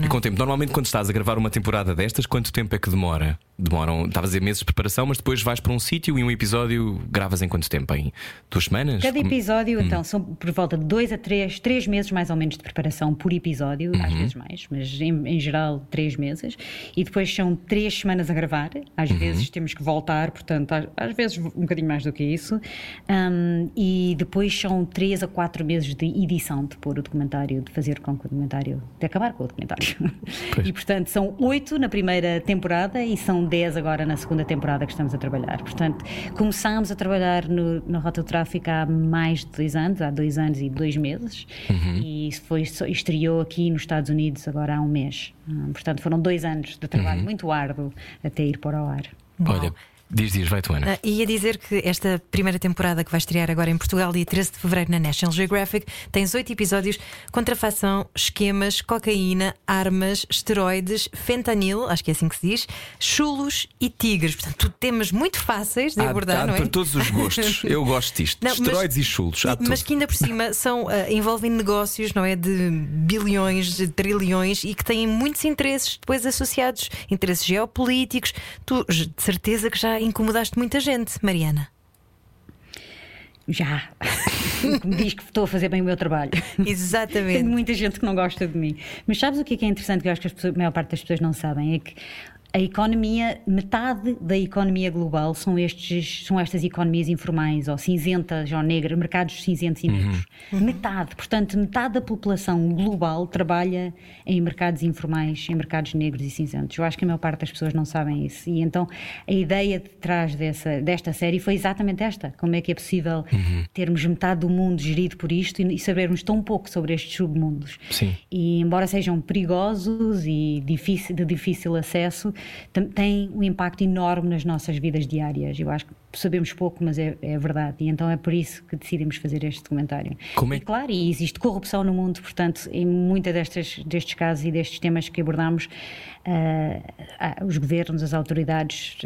não? E com tempo. Normalmente, quando estás a gravar uma temporada destas, quanto tempo é que demora? Demoram, estavas a dizer meses de preparação, mas depois vais para um sítio e um episódio gravas em quanto tempo? Em duas semanas? Cada episódio, então, são por volta de dois a três, três meses mais ou menos de preparação por episódio, às vezes mais, mas em, em geral três meses. E depois são três semanas a gravar, às vezes temos que voltar, portanto, às, às vezes um bocadinho mais do que isso. Um, e depois são três a quatro meses de edição, de pôr o documentário, de fazer com que o documentário, de acabar com o documentário. *laughs* E portanto, são oito na primeira temporada e são dez agora na segunda temporada que estamos a trabalhar. Portanto, começámos a trabalhar no, na Rota do Tráfico há mais de dois anos, há dois anos e dois meses, e isso foi, estreou aqui nos Estados Unidos agora há um mês. Hum, portanto, foram dois anos de trabalho muito árduo até ir para o ar. Olha, diz, diz, vai tu, Ana. Ah, ia dizer que esta primeira temporada que vai estrear agora em Portugal, dia 13 de fevereiro, na National Geographic, tem oito episódios: contrafação, esquemas, cocaína, armas, esteroides, fentanil, acho que é assim que se diz, chulos e tigres. Portanto, tudo temas muito fáceis de Há- abordar, há não é? para todos os gostos. *laughs* Eu gosto disto. Não, mas- Esteroides e chulos. Há Mas tudo. que ainda por cima são, ah, envolvem negócios, não é? De bilhões, de trilhões e que têm muitos interesses depois associados, interesses geopolíticos. Tu, de certeza que já incomodaste muita gente, Mariana. Já! *laughs* me diz que estou a fazer bem o meu trabalho. Exatamente. Tem muita gente que não gosta de mim. Mas sabes o que é, que é interessante que eu acho que pessoas- a maior parte das pessoas não sabem? É que a economia, metade da economia global são, estes, são estas economias informais, ou cinzentas, ou negras, mercados cinzentos e negros. Metade. Portanto, metade da população global trabalha em mercados informais, em mercados negros e cinzentos. Eu acho que a maior parte das pessoas não sabem isso. E então a ideia de trás dessa, desta série foi exatamente esta: como é que é possível termos metade do mundo gerido por isto e, e sabermos tão pouco sobre estes submundos. Sim. E embora sejam perigosos e difícil- de difícil acesso, têm um impacto enorme nas nossas vidas diárias. Eu acho que sabemos pouco, mas é, é verdade. E então é por isso que decidimos fazer este documentário. Como é E claro, e existe corrupção no mundo, portanto, em muitos destes, destes casos e destes temas que abordamos, ah, os governos, as autoridades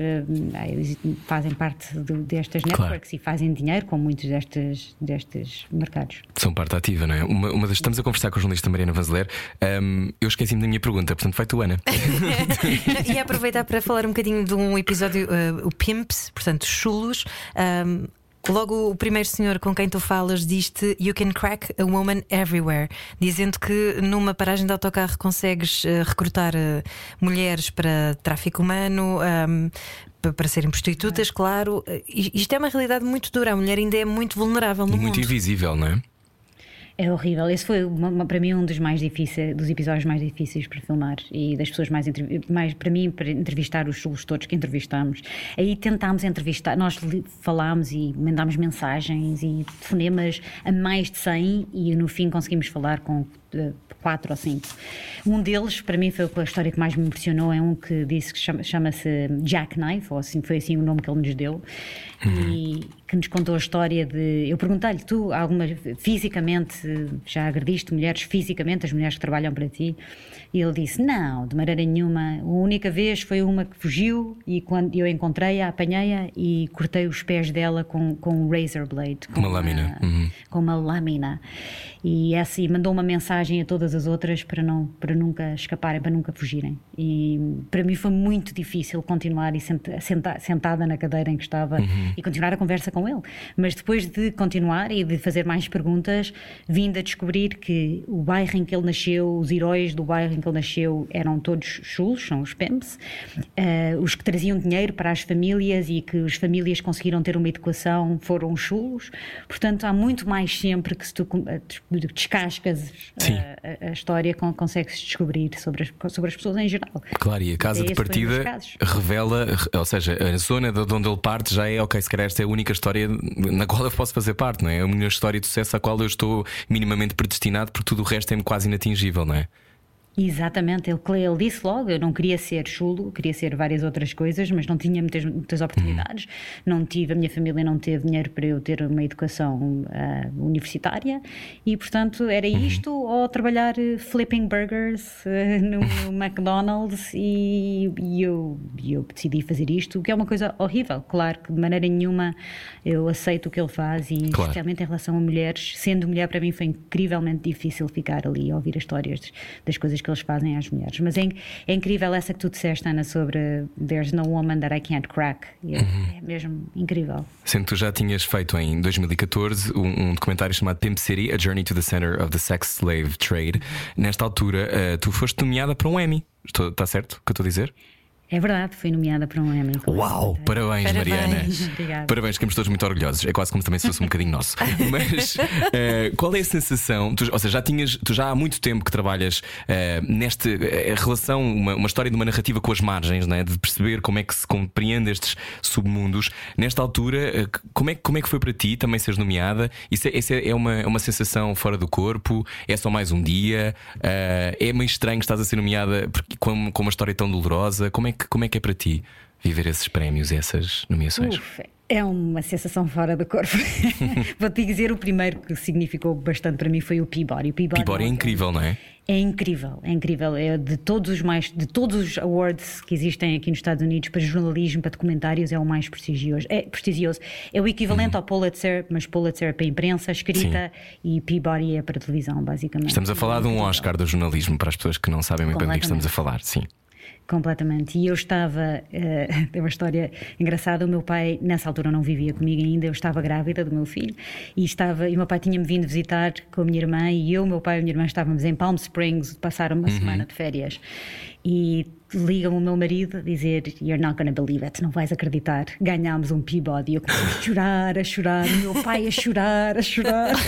exi- fazem parte do- destas Claro. networks e fazem dinheiro com muitos destes, destes mercados. São parte ativa, não é? Uma, uma das, estamos a conversar com a jornalista Mariana Vanzeler. Ahm, eu esqueci-me da minha pergunta, portanto, vai tu, Ana. *laughs* e aproveitar para falar um bocadinho de um episódio, uh, o Pimps, portanto, chulos. Um, Logo, o primeiro senhor com quem tu falas diz-te You can crack a woman everywhere, dizendo que numa paragem de autocarro consegues uh, recrutar uh, mulheres para tráfico humano, um, pa- para serem prostitutas, claro. Uh, i- Isto é uma realidade muito dura. A mulher ainda é muito vulnerável no E muito mundo. invisível, não é? É horrível. Esse foi uma- uma- para mim um dos mais difíceis, dos episódios mais difíceis para filmar e das pessoas mais, mais para mim para entrevistar os chulos todos que entrevistámos. Aí tentámos entrevistar, nós falámos e mandámos mensagens e telefonemas a mais de 100 e no fim conseguimos falar com eh, quatro ou cinco. Um deles, para mim, foi a história que mais me impressionou. É um que disse que chama- chama-se Jack Knife, ou assim, foi assim o nome que ele nos deu, e que nos contou a história de. Eu perguntei-lhe, tu, alguma, fisicamente, já agrediste mulheres fisicamente, as mulheres que trabalham para ti? E ele disse: Não, de maneira nenhuma. A única vez foi uma que fugiu e quando eu encontrei-a, apanhei-a e cortei os pés dela com, com um razor blade. Com Uma lâmina, uhum. Com uma lâmina. E essa e mandou uma mensagem a todas as outras para, não, para nunca escaparem, para nunca fugirem. E para mim foi muito difícil continuar e senta, senta, sentada na cadeira em que estava Uhum. e continuar a conversa com ele. Mas depois de continuar e de fazer mais perguntas, vim a descobrir que o bairro em que ele nasceu, os heróis do bairro em que ele nasceu eram todos chulos, são os PEMPs, eh, os que traziam dinheiro para as famílias e que as famílias conseguiram ter uma educação foram os chulos. Portanto, há muito mais sempre que se tu com- eh, des- descascas Sim. eh, a, a história, con- consegues descobrir sobre as, sobre as pessoas em geral. Claro, e a casa Esse de partida revela, ou seja, a zona de onde ele parte já é, ok, se calhar esta é a única história na qual eu posso fazer parte, não é? É a minha história de sucesso à qual eu estou minimamente predestinado, porque tudo o resto é quase inatingível, não é? Exatamente, ele, ele disse logo: eu não queria ser chulo, queria ser várias outras coisas, mas não tinha muitas, muitas oportunidades. Não tive, a minha família não teve dinheiro para eu ter uma educação ah, universitária e, portanto, era isto ou trabalhar eh, flipping burgers eh, no, no *laughs* McDonald's. E, e eu, e eu decidi fazer isto, que é uma coisa horrível. Claro que de maneira nenhuma eu aceito o que ele faz e, Claro. especialmente em relação a mulheres, sendo mulher, para mim foi incrivelmente difícil ficar ali a ouvir as histórias das coisas que eles fazem às mulheres. Mas é, é incrível essa que tu disseste, Ana, sobre There's no woman that I can't crack. É, é mesmo incrível. Sendo que tu já tinhas feito em 2014 um, um documentário chamado Pimp City, A Journey to the Center of the Sex Slave Trade. Nesta altura, eh, tu foste nomeada para um Emmy. Está certo o que eu estou a dizer? É verdade, fui nomeada para um Emmy. Uau! Parabéns, Parabéns. Mariana. Obrigada. Parabéns, ficamos todos muito orgulhosos. É quase como também se fosse um bocadinho nosso. *laughs* Mas eh, qual é a sensação? Tu, ou seja, já tinhas, tu já há muito tempo que trabalhas eh, nesta eh, relação, uma, uma história de uma narrativa com as margens, né? de perceber como é que se compreende estes submundos. Nesta altura, como, é, que- como é que foi para ti também seres nomeada? Isso, é, isso é, é uma, é uma sensação fora do corpo? É só mais um dia? É meio estranho que estás a ser nomeada porque- com, com uma história tão dolorosa? Como é, que, como é que é para ti viver esses prémios e essas nomeações? É uma sensação fora do corpo. *laughs* Vou-te dizer, o primeiro que significou bastante para mim foi o Peabody. O Peabody, Peabody é incrível, não é? É incrível, é incrível. É de todos os mais, de todos os awards que existem aqui nos Estados Unidos para jornalismo, para documentários, é o mais prestigioso. É prestigioso. É o equivalente ao Pulitzer, mas Pulitzer é para a imprensa escrita e Peabody é para a televisão, basicamente. Estamos a falar de um Oscar do jornalismo para as pessoas que não sabem muito bem do que estamos a falar, sim. Completamente. E eu estava. eh, *laughs* tem uma história engraçada. O meu pai, nessa altura, não vivia comigo ainda. Eu estava grávida do meu filho e, estava, e o meu pai tinha-me vindo visitar com a minha irmã. E eu, meu pai e a minha irmã estávamos em Palm Springs, passaram uma semana de férias. E liga-me o meu marido a dizer: You're not gonna believe it, não vais acreditar. Ganhámos um Peabody. Eu comecei a chorar, a chorar. O meu pai a chorar, a chorar. *laughs*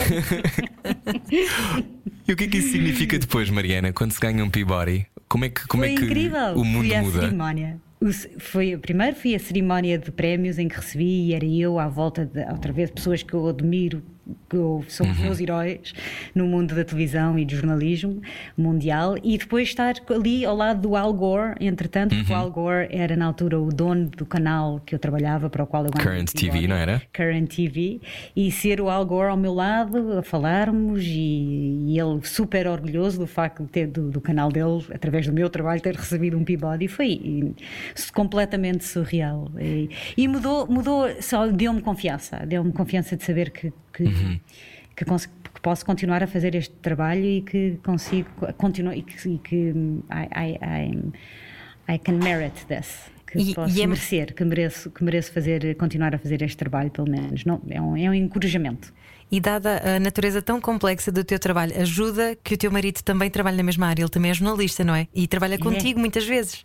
E o que é que isso significa depois, Mariana, quando se ganha um Peabody? Como é que, como foi é que incrível. o mundo fui à muda? cerimónia. O foi, primeiro fui à cerimónia de prémios em que recebi e era eu à volta de outra vez pessoas que eu admiro, que eu, são Uhum. os meus heróis no mundo da televisão e do jornalismo mundial e depois estar ali ao lado do Al Gore, entretanto, porque o Uhum. Al Gore era na altura o dono do canal que eu trabalhava, para o qual eu Current. TV, não era? Current TV e ser o Al Gore ao meu lado a falarmos e, e ele super orgulhoso do facto de ter do, do canal dele através do meu trabalho ter recebido um Peabody foi e, completamente surreal e, e mudou mudou só deu-me confiança deu-me confiança de saber que que, que, cons- que posso continuar a fazer este trabalho e que consigo continuar e que, e que I, I, I, can merit this que E- posso e é- merecer, que mereço, que mereço fazer, continuar a fazer este trabalho, pelo menos. Não, é, um, é um encorajamento. E dada a natureza tão complexa do teu trabalho, ajuda que o teu marido também trabalhe na mesma área. Ele também é jornalista, não é? E trabalha contigo muitas vezes.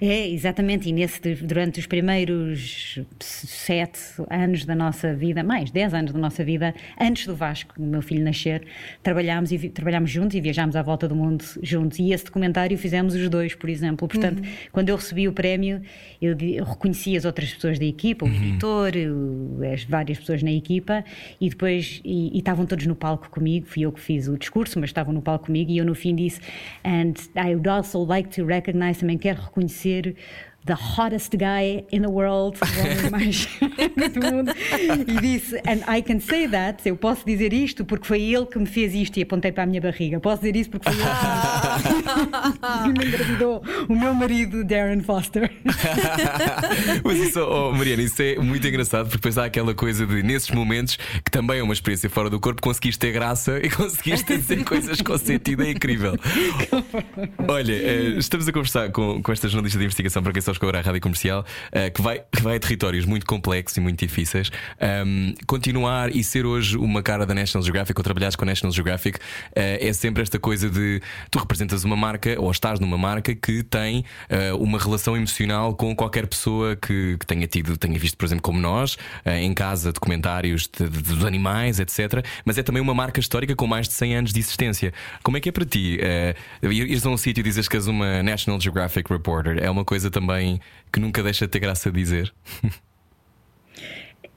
É, exatamente, e nesse, durante os primeiros sete anos da nossa vida, mais dez anos da nossa vida, antes do Vasco, do meu filho nascer, trabalhámos, e, trabalhámos juntos e viajámos à volta do mundo juntos. E esse documentário fizemos os dois, por exemplo. Portanto, quando eu recebi o prémio, eu, eu reconheci as outras pessoas da equipa, o editor, o- as várias pessoas na equipa, e depois e, e estavam todos no palco comigo. Fui eu que fiz o discurso, mas estavam no palco comigo, e eu no fim disse: And I would also like to recognize, também quero reconhecer conhecer the hottest guy in the world, o homem *laughs* mais do mundo, e disse: And I can say that, eu posso dizer isto porque foi ele que me fez isto e apontei para a minha barriga. Posso dizer isso porque foi ele *laughs* que me engravidou, o meu marido, Darren Foster. *laughs* Mas isso, oh, Mariana, isso é muito engraçado porque depois há aquela coisa de, nesses momentos, que também é uma experiência fora do corpo, conseguiste ter graça e conseguiste dizer coisas com sentido, é incrível. Olha, eh, estamos a conversar com, com esta jornalista de investigação para quem só escolheu a rádio comercial, eh, que, vai, que vai a territórios muito complexos e muito difíceis. Um, continuar e ser hoje uma cara da National Geographic ou trabalhares com a National Geographic eh, é sempre esta coisa de tu representas uma marca ou estás numa marca que tem eh, uma relação emocional com qualquer pessoa que, que tenha tido, tenha visto, por exemplo, como nós, em casa, documentários dos animais, etc. Mas é também uma marca histórica com mais de 100 anos de existência. Como é que é para ti? Uh, ires a um sítio e dizes que és uma National Geographic Reporter é uma coisa também que nunca deixa de ter graça a dizer.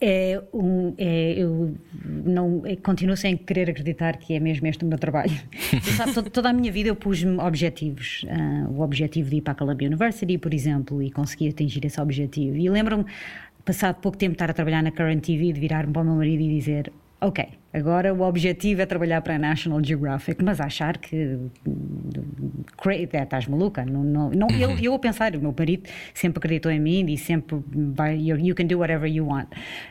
É um, é, eu não é, continuo sem querer acreditar que é mesmo este o meu trabalho. *laughs* Sabe, toda, toda, a minha vida eu pus-me objetivos. Uh, o objetivo de ir para a Columbia University, por exemplo, e consegui atingir esse objetivo. E lembro-me, passado pouco tempo, estar a trabalhar na Current TV, de virar-me para o meu marido e dizer: Ok, Agora o objetivo é trabalhar para a National Geographic, mas achar que é, estás maluca. Não, não, não, eu, eu a pensar, o meu marido sempre acreditou em mim e sempre vai, you, you can do whatever you want.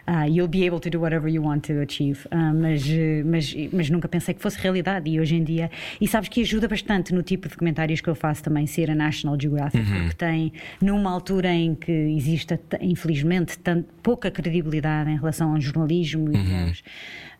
Uh, you'll be able to do whatever you want to achieve. Uh, mas, mas, mas nunca pensei que fosse realidade e hoje em dia. E sabes que ajuda bastante no tipo de comentários que eu faço também ser a National Geographic, uhum. porque tem, numa altura em que existe, infelizmente, tanto, pouca credibilidade em relação ao jornalismo uhum. e aos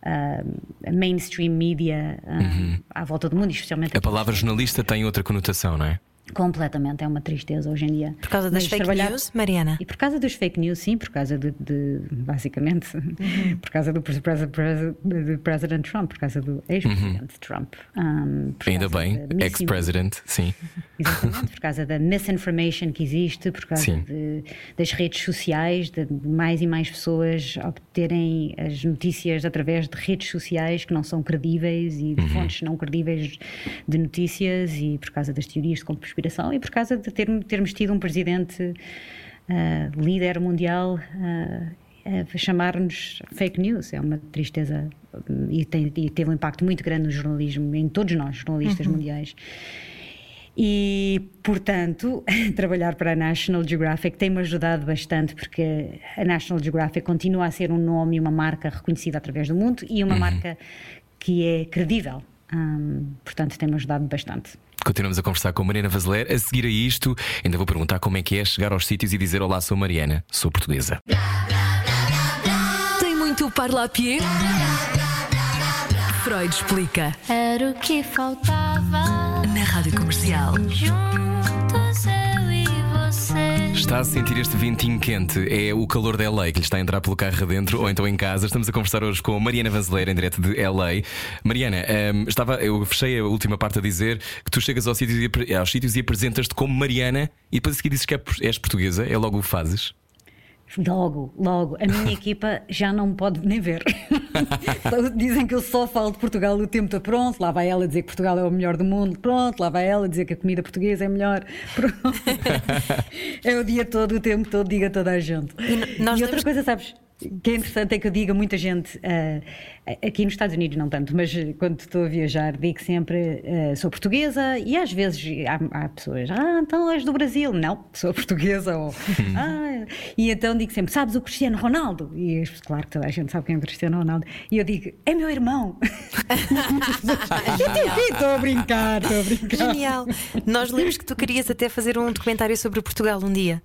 uh, mainstream media uh, uhum. à volta do mundo, especialmente. A palavra jornalista tem outra conotação, não é? Completamente, é uma tristeza hoje em dia. Por causa das Mas fake trabalhar... news, Mariana? E por causa dos fake news, sim, por causa de, de basicamente, uhum. *laughs* por causa do President Trump, por causa do ex-presidente uhum. Trump. Um, Ainda bem, ex-president, sim. *laughs* Exatamente, por causa da misinformation que existe, por causa de, das redes sociais, de mais e mais pessoas obterem as notícias através de redes sociais que não são credíveis e de uhum. fontes não credíveis de notícias e por causa das teorias de conspiração conspiração e por causa de ter, termos tido um presidente uh, líder mundial uh, a chamar-nos fake news. É uma tristeza e, tem, e, teve um impacto muito grande no jornalismo, em todos nós, jornalistas uhum. mundiais. E, portanto, *laughs* trabalhar para a National Geographic tem-me ajudado bastante, porque a National Geographic continua a ser um nome e uma marca reconhecida através do mundo e uma uhum. marca que é credível. Um, portanto, tem-me ajudado bastante. Continuamos a conversar com Mariana Vazeler. A seguir a isto, ainda vou perguntar como é que é chegar aos sítios e dizer: Olá, sou Mariana, sou portuguesa. Tem muito parlapier? Freud explica. Era o que faltava na rádio comercial. Juntos eu você. Está a sentir este ventinho quente? É o calor da LA que lhe está a entrar pelo carro adentro ou então em casa. Estamos a conversar hoje com Mariana Vanzeler, em direto de LA. Mariana, um, estava, eu fechei a última parte a dizer que tu chegas aos sítios e, e apresentas-te como Mariana e depois a seguir dizes que é és portuguesa. É logo o fazes? Logo, logo. A minha *laughs* equipa já não me pode nem ver. *laughs* Dizem que eu só falo de Portugal o tempo está pronto. Lá vai ela dizer que Portugal é o melhor do mundo. Pronto, lá vai ela dizer que a comida portuguesa é melhor. Pronto. *laughs* é o dia todo, o tempo todo, diga toda a gente. E, e outra coisa, sabes? Que é interessante é que eu diga muita gente, uh, aqui nos Estados Unidos não tanto, mas quando estou a viajar digo sempre uh, sou portuguesa e às vezes há, há, pessoas, ah, então és do Brasil. Não, sou portuguesa. Ou, *laughs* ah, e então digo sempre, sabes o Cristiano Ronaldo? E claro que toda a gente sabe quem é o Cristiano Ronaldo. E eu digo, é meu irmão. *laughs* Estou a brincar, estou a brincar. Genial. Nós lemos que tu querias até fazer um documentário sobre Portugal um dia.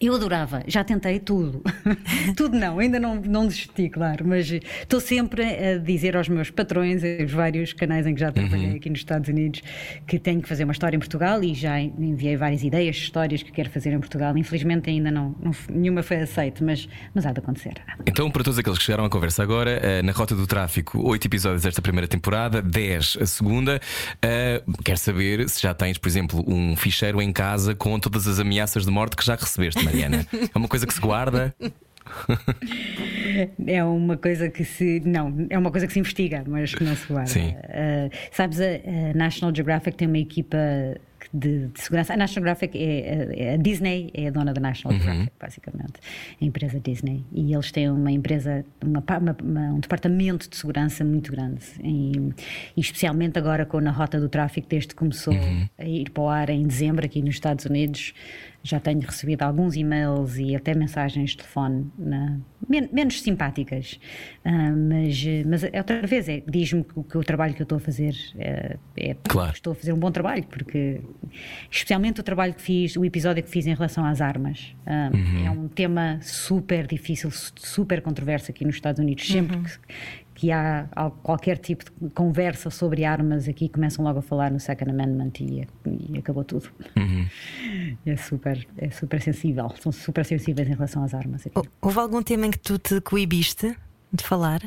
Eu adorava, já tentei tudo. *laughs* tudo não, ainda não, não desisti, claro, mas estou sempre a dizer aos meus patrões, os vários canais em que já trabalhei uhum. aqui nos Estados Unidos, que tenho que fazer uma história em Portugal e já enviei várias ideias, histórias que quero fazer em Portugal. Infelizmente ainda não, não nenhuma foi aceita, mas, mas há de acontecer. Então, para todos aqueles que chegaram à conversa agora, eh, na Rota do Tráfico, oito episódios desta primeira temporada, dez a segunda. Uh, quero saber se já tens, por exemplo, um ficheiro em casa com todas as ameaças de morte que já recebeste. Mariana? É uma coisa que se guarda? É uma coisa que se. Não, é uma coisa que se investiga, mas que não se guarda. Sim. Uh, sabes, a, a, National Geographic tem uma equipa de, de segurança. A National Geographic é, é- a Disney é a dona da National Geographic, basicamente, a empresa Disney. E eles têm uma empresa, uma uma- uma- um departamento de segurança muito grande. E, e especialmente agora com a rota do tráfico, desde que começou a ir para o ar em dezembro aqui nos Estados Unidos, já tenho recebido alguns e-mails e até mensagens de telefone na- men- menos simpáticas. Ah, mas, mas é outra vez, é, diz-me que, o- que o trabalho que eu estou a fazer é, é- Claro. estou a fazer um bom trabalho, porque especialmente o trabalho que fiz, o episódio que fiz em relação às armas, ah, é um tema super difícil, su- super controverso aqui nos Estados Unidos. Sempre que, que há al- qualquer tipo de conversa sobre armas aqui, começam logo a falar no Second Amendment e, e acabou tudo. É super, é super sensível, são super sensíveis em relação às armas. aqui. Hou- Houve algum tema em que tu te coibiste de falar?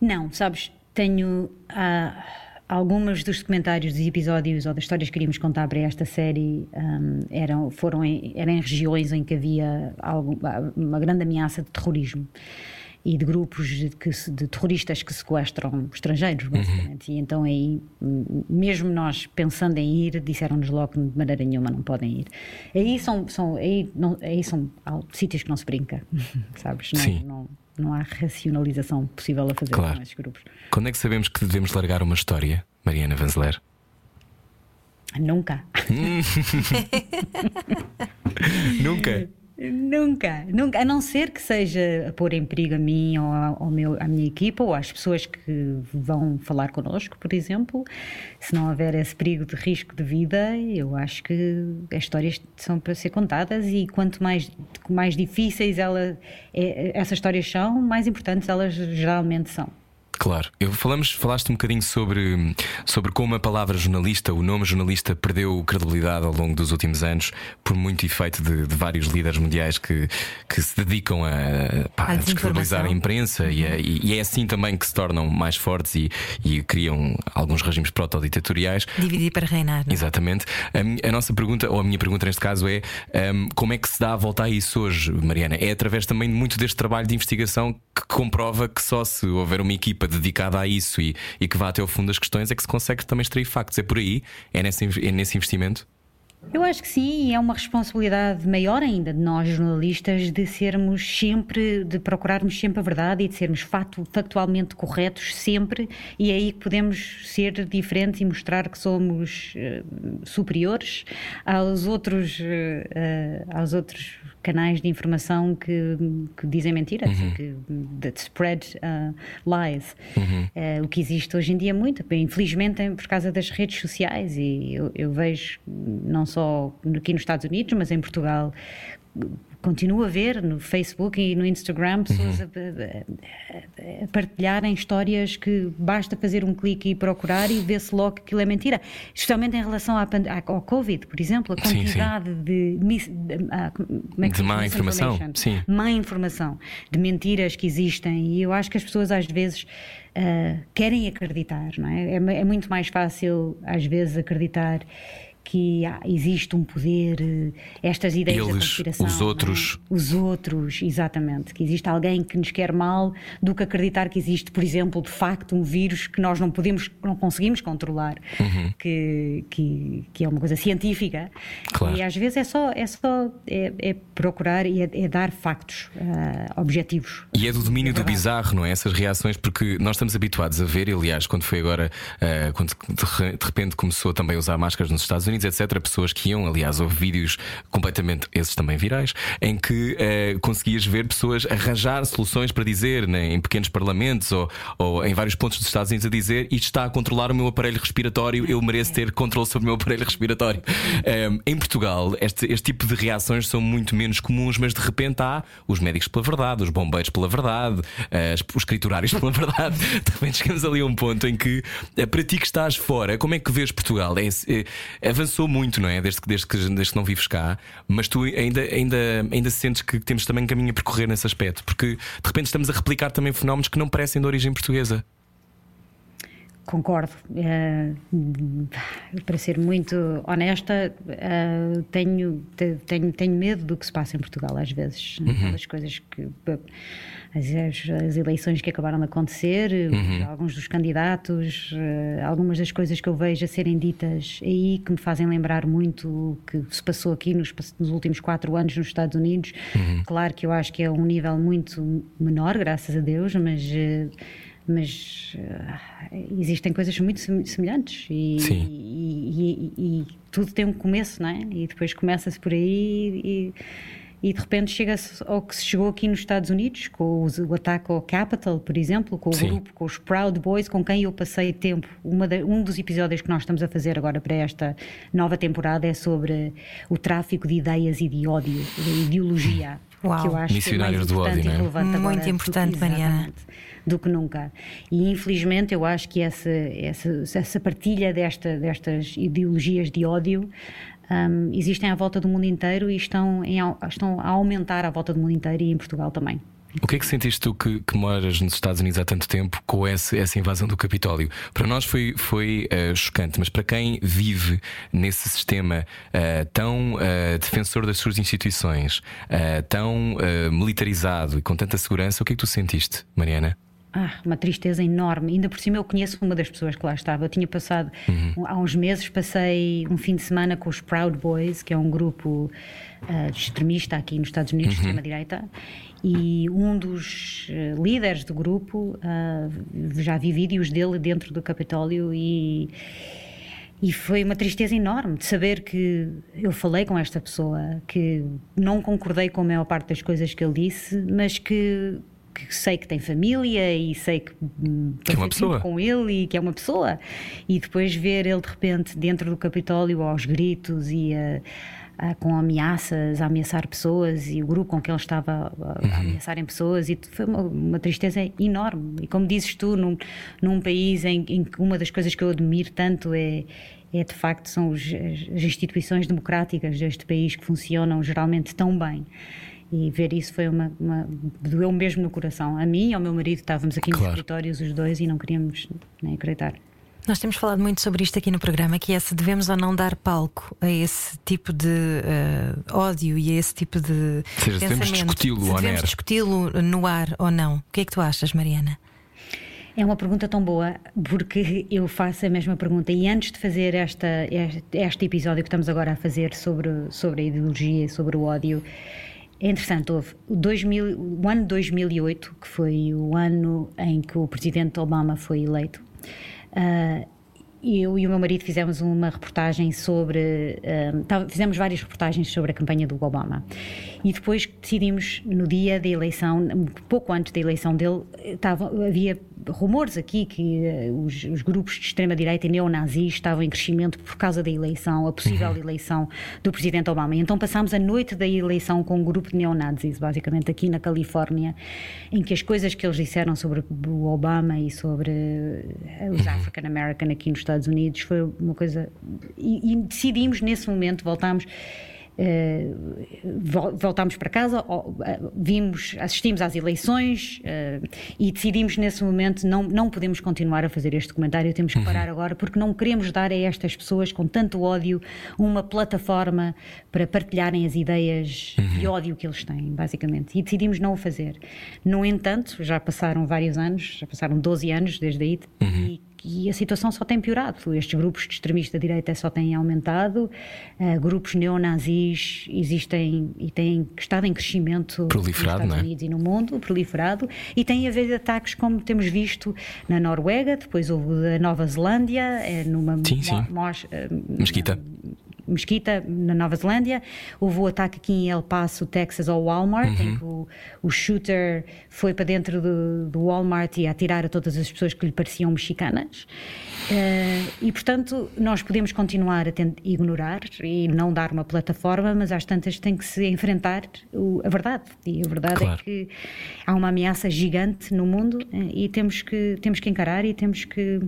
Não, sabes, tenho ah, algumas dos documentários, dos episódios ou das histórias que queríamos contar para esta série ahm, eram, foram em, eram em regiões em que havia algo- uma grande ameaça de terrorismo e de grupos de, de terroristas que sequestram estrangeiros, basicamente. E então aí, mesmo nós pensando em ir, disseram-nos logo que de maneira nenhuma não podem ir. Aí são, são, aí não, aí são sítios que não se brinca, *laughs* sabes? Não, Sim. não, não há racionalização possível a fazer Claro. com esses grupos. Quando é que sabemos que devemos largar uma história, Mariana Vanzeler? Nunca. *laughs* Nunca. Nunca, nunca, a não ser que seja a pôr em perigo a mim ou ao meu, à minha equipa ou às pessoas que vão falar connosco, por exemplo. Se não houver esse perigo de risco de vida, eu acho que as histórias são para ser contadas e quanto mais, mais difíceis ela, é- essas histórias são, mais importantes elas geralmente são. Claro. Eu falamos, falaste um bocadinho sobre, sobre como a palavra jornalista, o nome jornalista, perdeu credibilidade ao longo dos últimos anos, por muito efeito de, de vários líderes mundiais que, que se dedicam a, pá, a descredibilizar a imprensa e, é- e- e é assim também que se tornam mais fortes e, e criam alguns regimes proto-ditatoriais. Dividir para reinar. não é? Exatamente. A, a nossa pergunta, ou a minha pergunta neste caso é: hum, como é que se dá a volta a isso hoje, Mariana? É através também de muito deste trabalho de investigação que comprova que só se houver uma equipa dedicada a isso e, e que vá até ao fundo das questões é que se consegue também extrair factos. É por aí? É nesse, é nesse investimento? Eu acho que sim, e é uma responsabilidade maior ainda de nós jornalistas de sermos sempre, de procurarmos sempre a verdade e de sermos factu- factualmente corretos sempre, e é aí que podemos ser diferentes e mostrar que somos eh, superiores aos outros, eh, eh, aos outros canais de informação que, que dizem mentiras, que that spread uh, lies. Eh, o que existe hoje em dia muito, infelizmente é por causa das redes sociais e eu, eu vejo não só aqui nos Estados Unidos, mas em Portugal continuo a ver no Facebook e no Instagram pessoas a, a- a- a partilharem histórias que basta fazer um clique e procurar e vê-se logo que aquilo é mentira. Especialmente em relação à, ao Covid, por exemplo, a Sim, sim. quantidade de, mis- ah, é De se má informação, sim. Má informação, de mentiras que existem e eu acho que as pessoas às vezes ah, querem acreditar, não é? É, é muito mais fácil às vezes acreditar que existe um poder, eh, estas ideias da Eles, conspiração. os é? outros. Os outros, exatamente. Que existe alguém que nos quer mal do que acreditar que existe, por exemplo, de facto, um vírus que nós não podemos, não conseguimos controlar, Uhum. que, que, que é uma coisa científica. Claro. E às vezes é só, é só é, é procurar e é, é dar factos ah, objetivos. E é do domínio do bizarro, não é? Essas reações, porque nós estamos habituados a ver, aliás, quando foi agora, ah, quando de repente começou também a usar máscaras nos Estados Unidos, etc., pessoas que iam, aliás, houve vídeos completamente, esses também virais, em que ah, conseguias ver pessoas arranjar soluções para dizer, né, em pequenos parlamentos ou, ou em vários pontos dos Estados Unidos, a dizer isto está a controlar o meu aparelho respiratório, eu mereço ter controle sobre o meu aparelho respiratório. Ah, em Portugal, este, este tipo de reações são muito menos comuns, mas de repente há os médicos pela verdade, os bombeiros pela verdade, os escriturários pela verdade. *laughs* De repente chegamos ali a um ponto em que, eh, para ti que estás fora, como é que vês Portugal? É, eh, avançou muito, não é? Desde que, desde, que, desde que não vives cá, mas tu ainda, ainda, ainda sentes que temos também caminho a percorrer nesse aspecto, porque de repente estamos a replicar também fenómenos que não parecem de origem portuguesa. Concordo. Uh, para ser muito honesta, uh, tenho, tenho, tenho medo do que se passa em Portugal às vezes. Uhum. As coisas que. As, as, eleições que acabaram de acontecer, uhum. alguns dos candidatos, uh, algumas das coisas que eu vejo a serem ditas aí que me fazem lembrar muito o que se passou aqui nos, nos últimos quatro anos nos Estados Unidos. Uhum. Claro que eu acho que é um nível muito menor, graças a Deus, mas mas uh, existem coisas muito semelhantes e, e, e, e, tudo tem um começo, não é? E depois começa-se por aí e, de repente chega-se ao que se chegou aqui nos Estados Unidos, com o, o ataque ao Capitol, por exemplo, com o Sim. grupo, com os Proud Boys, com quem eu passei tempo. De, um dos episódios que nós estamos a fazer agora para esta nova temporada é sobre o tráfico de ideias e de ódio, de ideologia. Uau. Que eu acho Missionários que é mais do ódio, relevante é? Muito importante, Mariana. Do que nunca. E infelizmente eu acho que essa, essa, essa partilha desta, destas ideologias de ódio um, existem à volta do mundo inteiro e estão, em, estão a aumentar à volta do mundo inteiro e em Portugal também. O que é que sentiste tu que, que, moras nos Estados Unidos há tanto tempo com essa, essa invasão do Capitólio? Para nós foi, foi uh, chocante, mas para quem vive nesse sistema uh, tão uh, defensor das suas instituições, tão militarizado e com tanta segurança, o que é que tu sentiste, Mariana? Ah, uma tristeza enorme. Ainda por cima eu conheço uma das pessoas que lá estava. Eu tinha passado, uhum. há uns meses, passei um fim de semana com os Proud Boys, que é um grupo uh, extremista aqui nos Estados Unidos, uhum. de extrema-direita, e um dos uh, líderes do grupo, uh, já vi vídeos dele dentro do Capitólio e. E foi uma tristeza enorme de saber que eu falei com esta pessoa, que não concordei com a maior parte das coisas que ele disse, mas que que sei que tem família e sei que, hum, que é uma pessoa. com ele e que é uma pessoa. E depois ver ele de repente dentro do Capitólio aos gritos e a, a, com ameaças, a ameaçar pessoas e o grupo com que ele estava a, a uhum. ameaçarem pessoas. E foi uma, uma, tristeza enorme. E como dizes tu num, num país em, em que uma das coisas que eu admiro tanto é é de facto são os, as instituições democráticas deste país que funcionam geralmente tão bem e ver isso foi uma, uma doeu mesmo no coração. A mim e ao meu marido estávamos aqui claro. nos escritórios os dois e não queríamos nem acreditar. Nós temos falado muito sobre isto aqui no programa, que é se devemos ou não dar palco a esse tipo de uh, ódio e a esse tipo de seja, pensamento. Devemos discuti-lo devemos discuti-lo no ar ou não. O que é que tu achas, Mariana? É uma pergunta tão boa, porque eu faço a mesma pergunta. E antes de fazer esta, este, este episódio que estamos agora a fazer sobre, sobre a ideologia, sobre o ódio, interessante, houve o, 2000, o ano 2008, que foi o ano em que o presidente Obama foi eleito. Uh, eu e o meu marido fizemos uma reportagem sobre. Uh, fizemos várias reportagens sobre a campanha do Obama. E depois decidimos, no dia da eleição, pouco antes da eleição dele, estava, havia rumores aqui que uh, os, os, grupos de extrema-direita e neonazis estavam em crescimento por causa da eleição, a possível uhum. eleição do presidente Obama. E então passámos a noite da eleição com um grupo de neonazis, basicamente aqui na Califórnia, em que as coisas que eles disseram sobre o Obama e sobre os uhum. African American aqui nos Estados Unidos foi uma coisa. E, e decidimos nesse momento, voltámos Uh, voltámos para casa, uh, vimos, assistimos às eleições uh, e decidimos nesse momento não, não podemos continuar a fazer este documentário, temos que parar uhum. agora porque não queremos dar a estas pessoas com tanto ódio uma plataforma para partilharem as ideias uhum. de ódio que eles têm, basicamente. E decidimos não o fazer. No entanto, já passaram vários anos, já passaram 12 anos desde aí, uhum. e e a situação só tem piorado. Estes grupos de extremista direita só têm aumentado, uh, grupos neonazis existem e têm estado em crescimento proliferado, nos Estados é? Unidos e no mundo, proliferado, e tem havido ataques como temos visto na Noruega, depois houve da Nova Zelândia, é numa sim, sim. Mo, uh, mesquita mesquita na Nova Zelândia. Houve o ataque aqui em El Paso, Texas, ao Walmart, uhum. em que o, o, shooter foi para dentro do, do, Walmart e a atirar a todas as pessoas que lhe pareciam mexicanas. Uh, e, portanto, nós podemos continuar a ignorar e não dar uma plataforma, mas às tantas tem que se enfrentar o, a verdade. E a verdade é claro. é que há uma ameaça gigante no mundo uh, e temos que, temos que encarar e temos que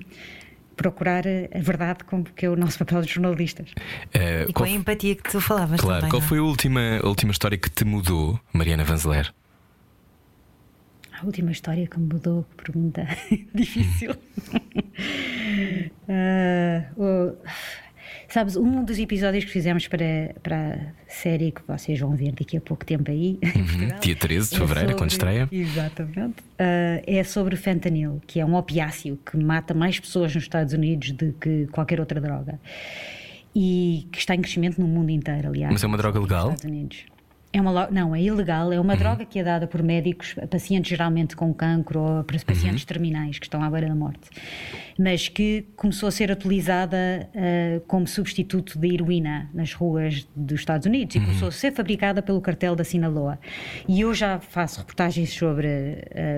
procurar a verdade, como que é o nosso papel de jornalistas. Uh, e com a empatia que tu falavas claro, também. Qual não? foi a última, a última história que te mudou, Mariana Vanzeler? A última história que me mudou, pergunta *laughs* difícil. *laughs* Ah, o- sabes, um dos episódios que fizemos para, para a série que vocês vão ver daqui a pouco tempo aí, *laughs* Portugal, Dia 13 de é fevereiro, quando estreia. Exatamente. Ah, é sobre fentanil, que é um opiáceo que mata mais pessoas nos Estados Unidos do que qualquer outra droga. E que está em crescimento no mundo inteiro, aliás. Mas é uma droga Nos legal? Estados Unidos. É uma, não, é ilegal. É uma droga que é dada por médicos a pacientes geralmente com cancro ou para pacientes terminais que estão à beira da morte. Mas que começou a ser utilizada ah, como substituto de heroína nas ruas dos Estados Unidos e começou a ser fabricada pelo cartel da Sinaloa. E eu já faço reportagens sobre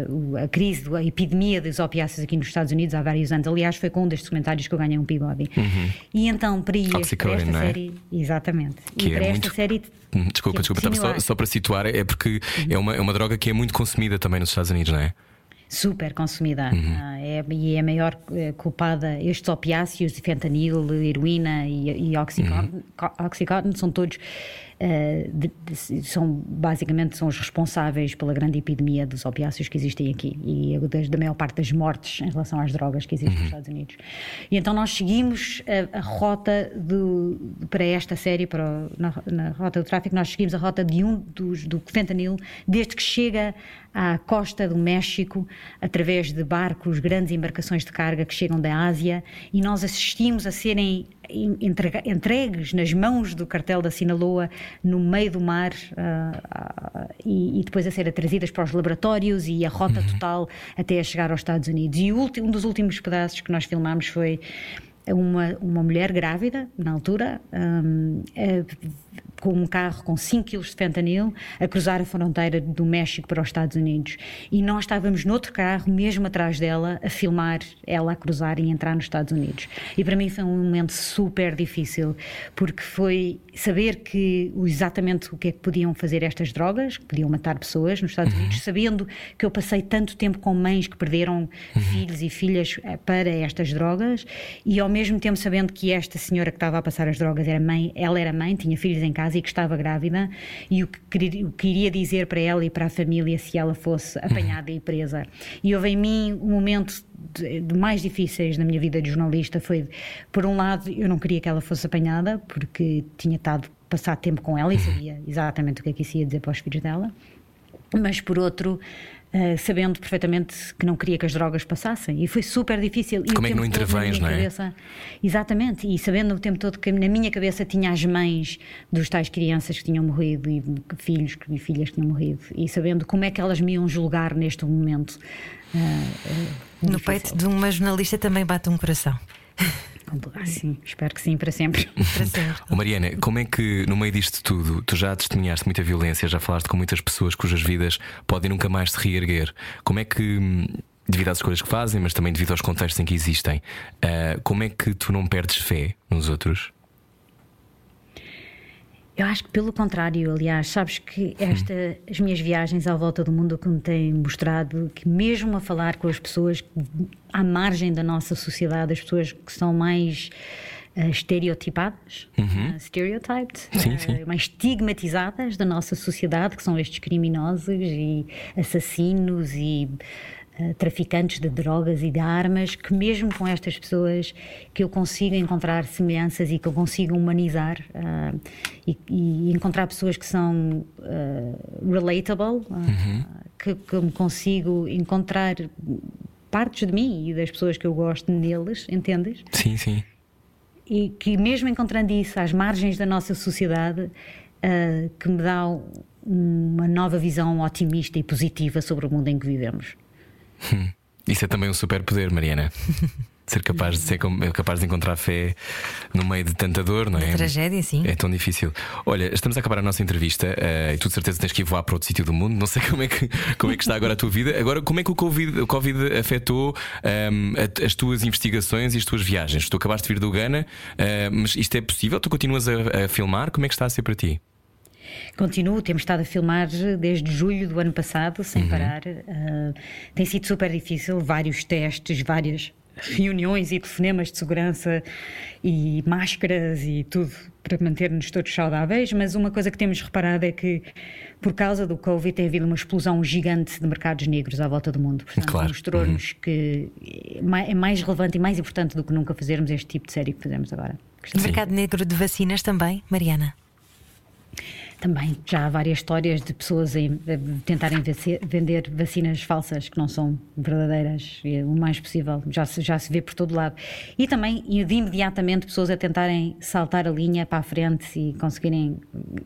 o- a crise, a epidemia dos opiáceos aqui nos Estados Unidos há vários anos. Aliás, foi com um destes documentários que eu ganhei um Peabody. E então, para, ir, para esta é? série, exatamente. Que e é para esta muito- série *laughs* Desculpa, que é desculpa, estava só, similar. só para situar, é porque é uma, é uma droga que é muito consumida também nos Estados Unidos, não é? Super consumida. Uhum. Ah, é, e é a maior eh, culpada. Estes opiáceos, fentanil, heroína e, e Uhum. são todos. Eh, de- de- são basicamente são os responsáveis pela grande epidemia dos opiáceos que existem aqui e das- da maior parte das mortes em relação às drogas que existem Uhum. nos Estados Unidos. E então nós seguimos a, a rota do, para esta série, para o- na, na rota do tráfico, nós seguimos a rota de um dos, do fentanil desde que chega à costa do México através de barcos, grandes embarcações de carga que chegam da Ásia e nós assistimos a serem entregues nas mãos do cartel da Sinaloa no meio do mar ah, ah, e, e depois a serem trazidas para os laboratórios e a rota total até a chegar aos Estados Unidos. E um dos últimos pedaços que nós filmámos foi uma, uma mulher grávida, na altura, hum, eh, com um carro com 5 kg de fentanil, a cruzar a fronteira do México para os Estados Unidos. E nós estávamos noutro carro, mesmo atrás dela, a filmar ela a cruzar e entrar nos Estados Unidos. E para mim foi um momento super difícil, porque foi saber que exatamente o que é que podiam fazer estas drogas, que podiam matar pessoas nos Estados Unidos, sabendo que eu passei tanto tempo com mães que perderam filhos e filhas eh, para estas drogas, e ao mesmo tempo sabendo que esta senhora que estava a passar as drogas era mãe, ela era mãe, tinha filhos em casa e que estava grávida, e o que, o que iria dizer para ela e para a família se ela fosse apanhada e presa. E houve em mim um momento de, de mais difíceis na minha vida de jornalista foi, por um lado, eu não queria que ela fosse apanhada, porque tinha estado passar tempo com ela e sabia exatamente o que é que isso ia dizer para os filhos dela mas por outro, eh, sabendo perfeitamente que não queria que as drogas passassem. E foi super difícil. E Como é que não intervens, não é? cabeça- exatamente, e sabendo o tempo todo que na minha cabeça tinha as mães dos tais crianças que tinham morrido e filhos e filhas que tinham morrido, e sabendo como é que elas me iam julgar neste momento. eh, eh, No difícil. peito de uma jornalista também bate um coração. Sim, espero que sim, para sempre. Para sempre. Ô Mariana, como é que no meio disto tudo tu já testemunhaste muita violência, já falaste com muitas pessoas cujas vidas podem nunca mais se reerguer? Como é que, hum, devido às escolhas que fazem, mas também devido aos contextos em que existem, ah, como é que tu não perdes fé nos outros? Eu acho que pelo contrário, aliás, sabes que esta, as minhas viagens à volta do mundo que me têm mostrado que mesmo a falar com as pessoas à margem da nossa sociedade, as pessoas que são mais eh, estereotipadas, eh, stereotyped, Sim, eh, sim. mais estigmatizadas da nossa sociedade, que são estes criminosos e assassinos e traficantes de drogas e de armas, que mesmo com estas pessoas que eu consigo encontrar semelhanças e que eu consigo humanizar ah, e, e encontrar pessoas que são ah, relatable, ah, que, que eu me consigo encontrar partes de mim e das pessoas que eu gosto neles, entendes? Sim, sim. e que mesmo encontrando isso às margens da nossa sociedade, que me dá uma nova visão otimista e positiva sobre o mundo em que vivemos. *laughs* Isso é também um superpoder, Mariana. *laughs* Ser capaz de ser com- capaz de encontrar fé no meio de tanta dor, não é? Tragédia, sim. É tão difícil. Olha, estamos a acabar a nossa entrevista eh, e tu de certeza tens que ir voar para outro sítio do mundo. Não sei *laughs* como é, que, como é que está agora a tua vida. Agora, como é que o Covid, o COVID afetou ehm, a- as tuas investigações e as tuas viagens? Tu acabaste de vir do Ghana, eh, mas isto é possível? Tu continuas a, a filmar? Como é que está a ser para ti? Continuo, temos estado a filmar desde julho do ano passado, Uhum. sem parar. Ah, tem sido super difícil, vários testes, várias reuniões e telefonemas de segurança e máscaras e tudo para manter-nos todos saudáveis, mas uma coisa que temos reparado é que por causa do Covid tem havido uma explosão gigante de mercados negros à volta do mundo. Portanto, Claro. mostrou-nos que é mais relevante e mais importante do que nunca fazermos este tipo de série que fazemos agora. Mercado negro de vacinas também, Mariana. Também já há várias histórias de pessoas a a tentarem vaci- vender vacinas falsas que não são verdadeiras, e o mais possível, já se, já se vê por todo lado. E também de imediatamente pessoas a tentarem saltar a linha para a frente e conseguirem.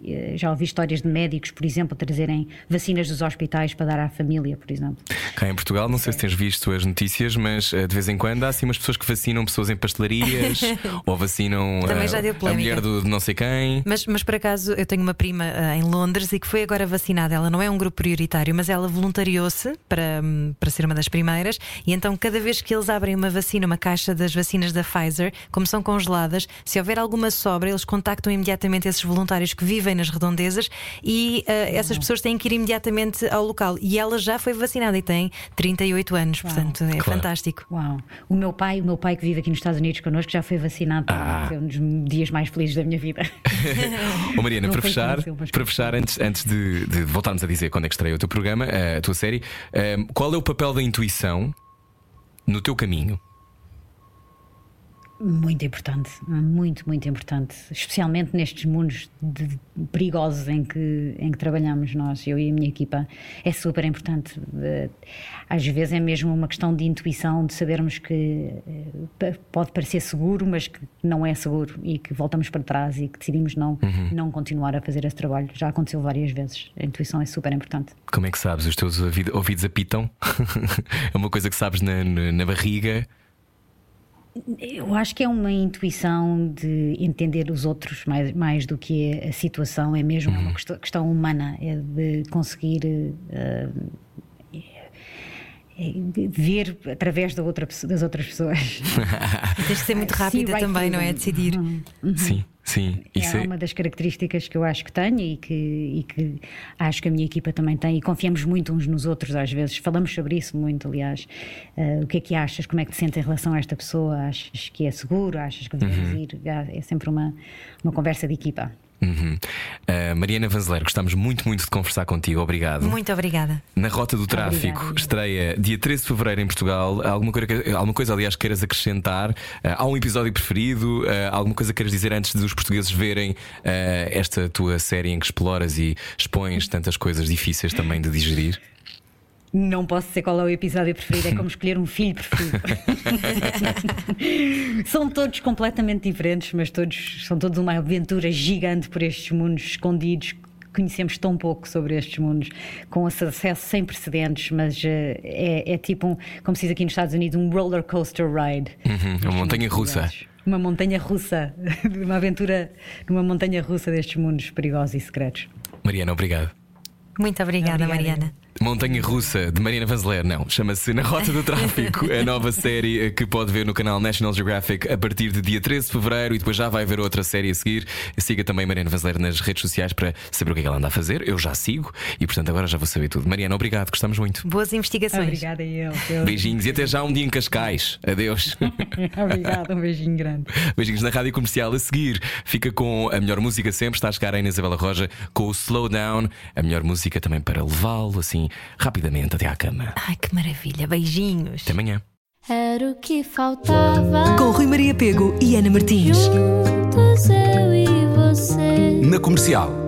eh, Já ouvi histórias de médicos, por exemplo, trazerem vacinas dos hospitais para dar à família, por exemplo. Cá em Portugal, não sei se tens visto as notícias, mas eh, de vez em quando há assim umas pessoas que vacinam pessoas em pastelarias *laughs* ou vacinam Também eh, já deu a polémica. mulher do de não sei quem. Mas, mas por acaso eu tenho uma prima em Londres e que foi agora vacinada. Ela não é um grupo prioritário, mas ela voluntariou-se para, hum, para ser uma das primeiras. E então, cada vez que eles abrem uma vacina, uma caixa das vacinas da Pfizer, como são congeladas, se houver alguma sobra, eles contactam imediatamente esses voluntários que vivem nas redondezas e ah, essas pessoas têm que ir imediatamente ao local. E ela já foi vacinada e tem 38 anos, portanto é Claro. fantástico. Uau! O meu pai, o meu pai que vive aqui nos Estados Unidos connosco, já foi vacinado. Ah. É um dos dias mais felizes da minha vida. *laughs* Ô Mariana, para foi fechar, mas para fechar antes, antes de, de voltarmos a dizer quando é que estreia o teu programa, eh, a tua série, eh, qual é o papel da intuição no teu caminho? Muito importante, muito, muito importante, especialmente nestes mundos de- de perigosos em que, em que trabalhamos nós, eu e a minha equipa, é super importante. Eh, Às vezes é mesmo uma questão de intuição, de sabermos que eh, pode parecer seguro, mas que não é seguro e que voltamos para trás e que decidimos não, não continuar a fazer esse trabalho. Já aconteceu várias vezes. A intuição é super importante. Como é que sabes? Os teus ouvid- ouvidos apitam? *laughs* é uma coisa que sabes na- na barriga? Eu acho que é uma intuição de entender os outros mais, mais do que a situação, é mesmo uma questão, humana, é de conseguir de ver através da outra, das outras pessoas. *laughs* E tens que ser muito rápida right também, não é? A through decidir. Sim, sim. Isso é é, uma das características que eu acho que tenho e que, e que acho que a minha equipa também tem e confiamos muito uns nos outros às vezes. Falamos sobre isso muito, aliás. Eh, o que é que achas? Como é que te sentes em relação a esta pessoa? Achas que é seguro? Achas que deves ir? É sempre uma, uma conversa de equipa. Uhum. Eh, Mariana Vanzeler, gostamos muito, muito de conversar contigo. Obrigado. Muito obrigada. Na Rota do Tráfico Obrigada. estreia dia 13 de fevereiro em Portugal. Alguma coisa, alguma coisa aliás, queiras acrescentar? Eh, há um episódio preferido? Eh, alguma coisa que queiras dizer antes dos portugueses verem esta tua série em que exploras e expões tantas coisas difíceis também de digerir? Não posso dizer qual é o episódio preferido, é como escolher um filho preferido. *laughs* são todos completamente diferentes, mas todos são todos uma aventura gigante por estes mundos escondidos. Conhecemos tão pouco sobre estes mundos, com esse acesso sem precedentes, mas eh, é, é tipo, um, como se diz aqui nos Estados Unidos, um roller coaster ride. Uhum, uma montanha russa. Uma montanha russa, *laughs* uma aventura numa montanha russa destes mundos perigosos e secretos. Mariana, obrigado. Muito obrigada, Obrigada. Mariana. Montanha Russa de Mariana Vanzeler, não, chama-se Na Rota do Tráfico, a nova série que pode ver no canal National Geographic a partir de dia 13 de fevereiro e depois já vai haver outra série a seguir. Siga também Mariana Vanzeler nas redes sociais para saber o que é que ela anda a fazer. Eu já sigo e, portanto, agora já vou saber tudo. Mariana, obrigado, gostamos muito. Boas investigações. Obrigada a ele. Deus. Beijinhos e até já um dia em Cascais. Adeus. *laughs* Obrigada, um beijinho grande. Beijinhos na rádio comercial. A seguir, fica com a melhor música sempre. Está a chegar a Inês Isabela Roja com o Slowdown. A melhor música também para levá-lo assim rapidamente até à cama. Ai, que maravilha. Beijinhos. Até amanhã. Era o que faltava. Com Rui Maria Pego e Ana Martins. Juntos eu e você. Na comercial.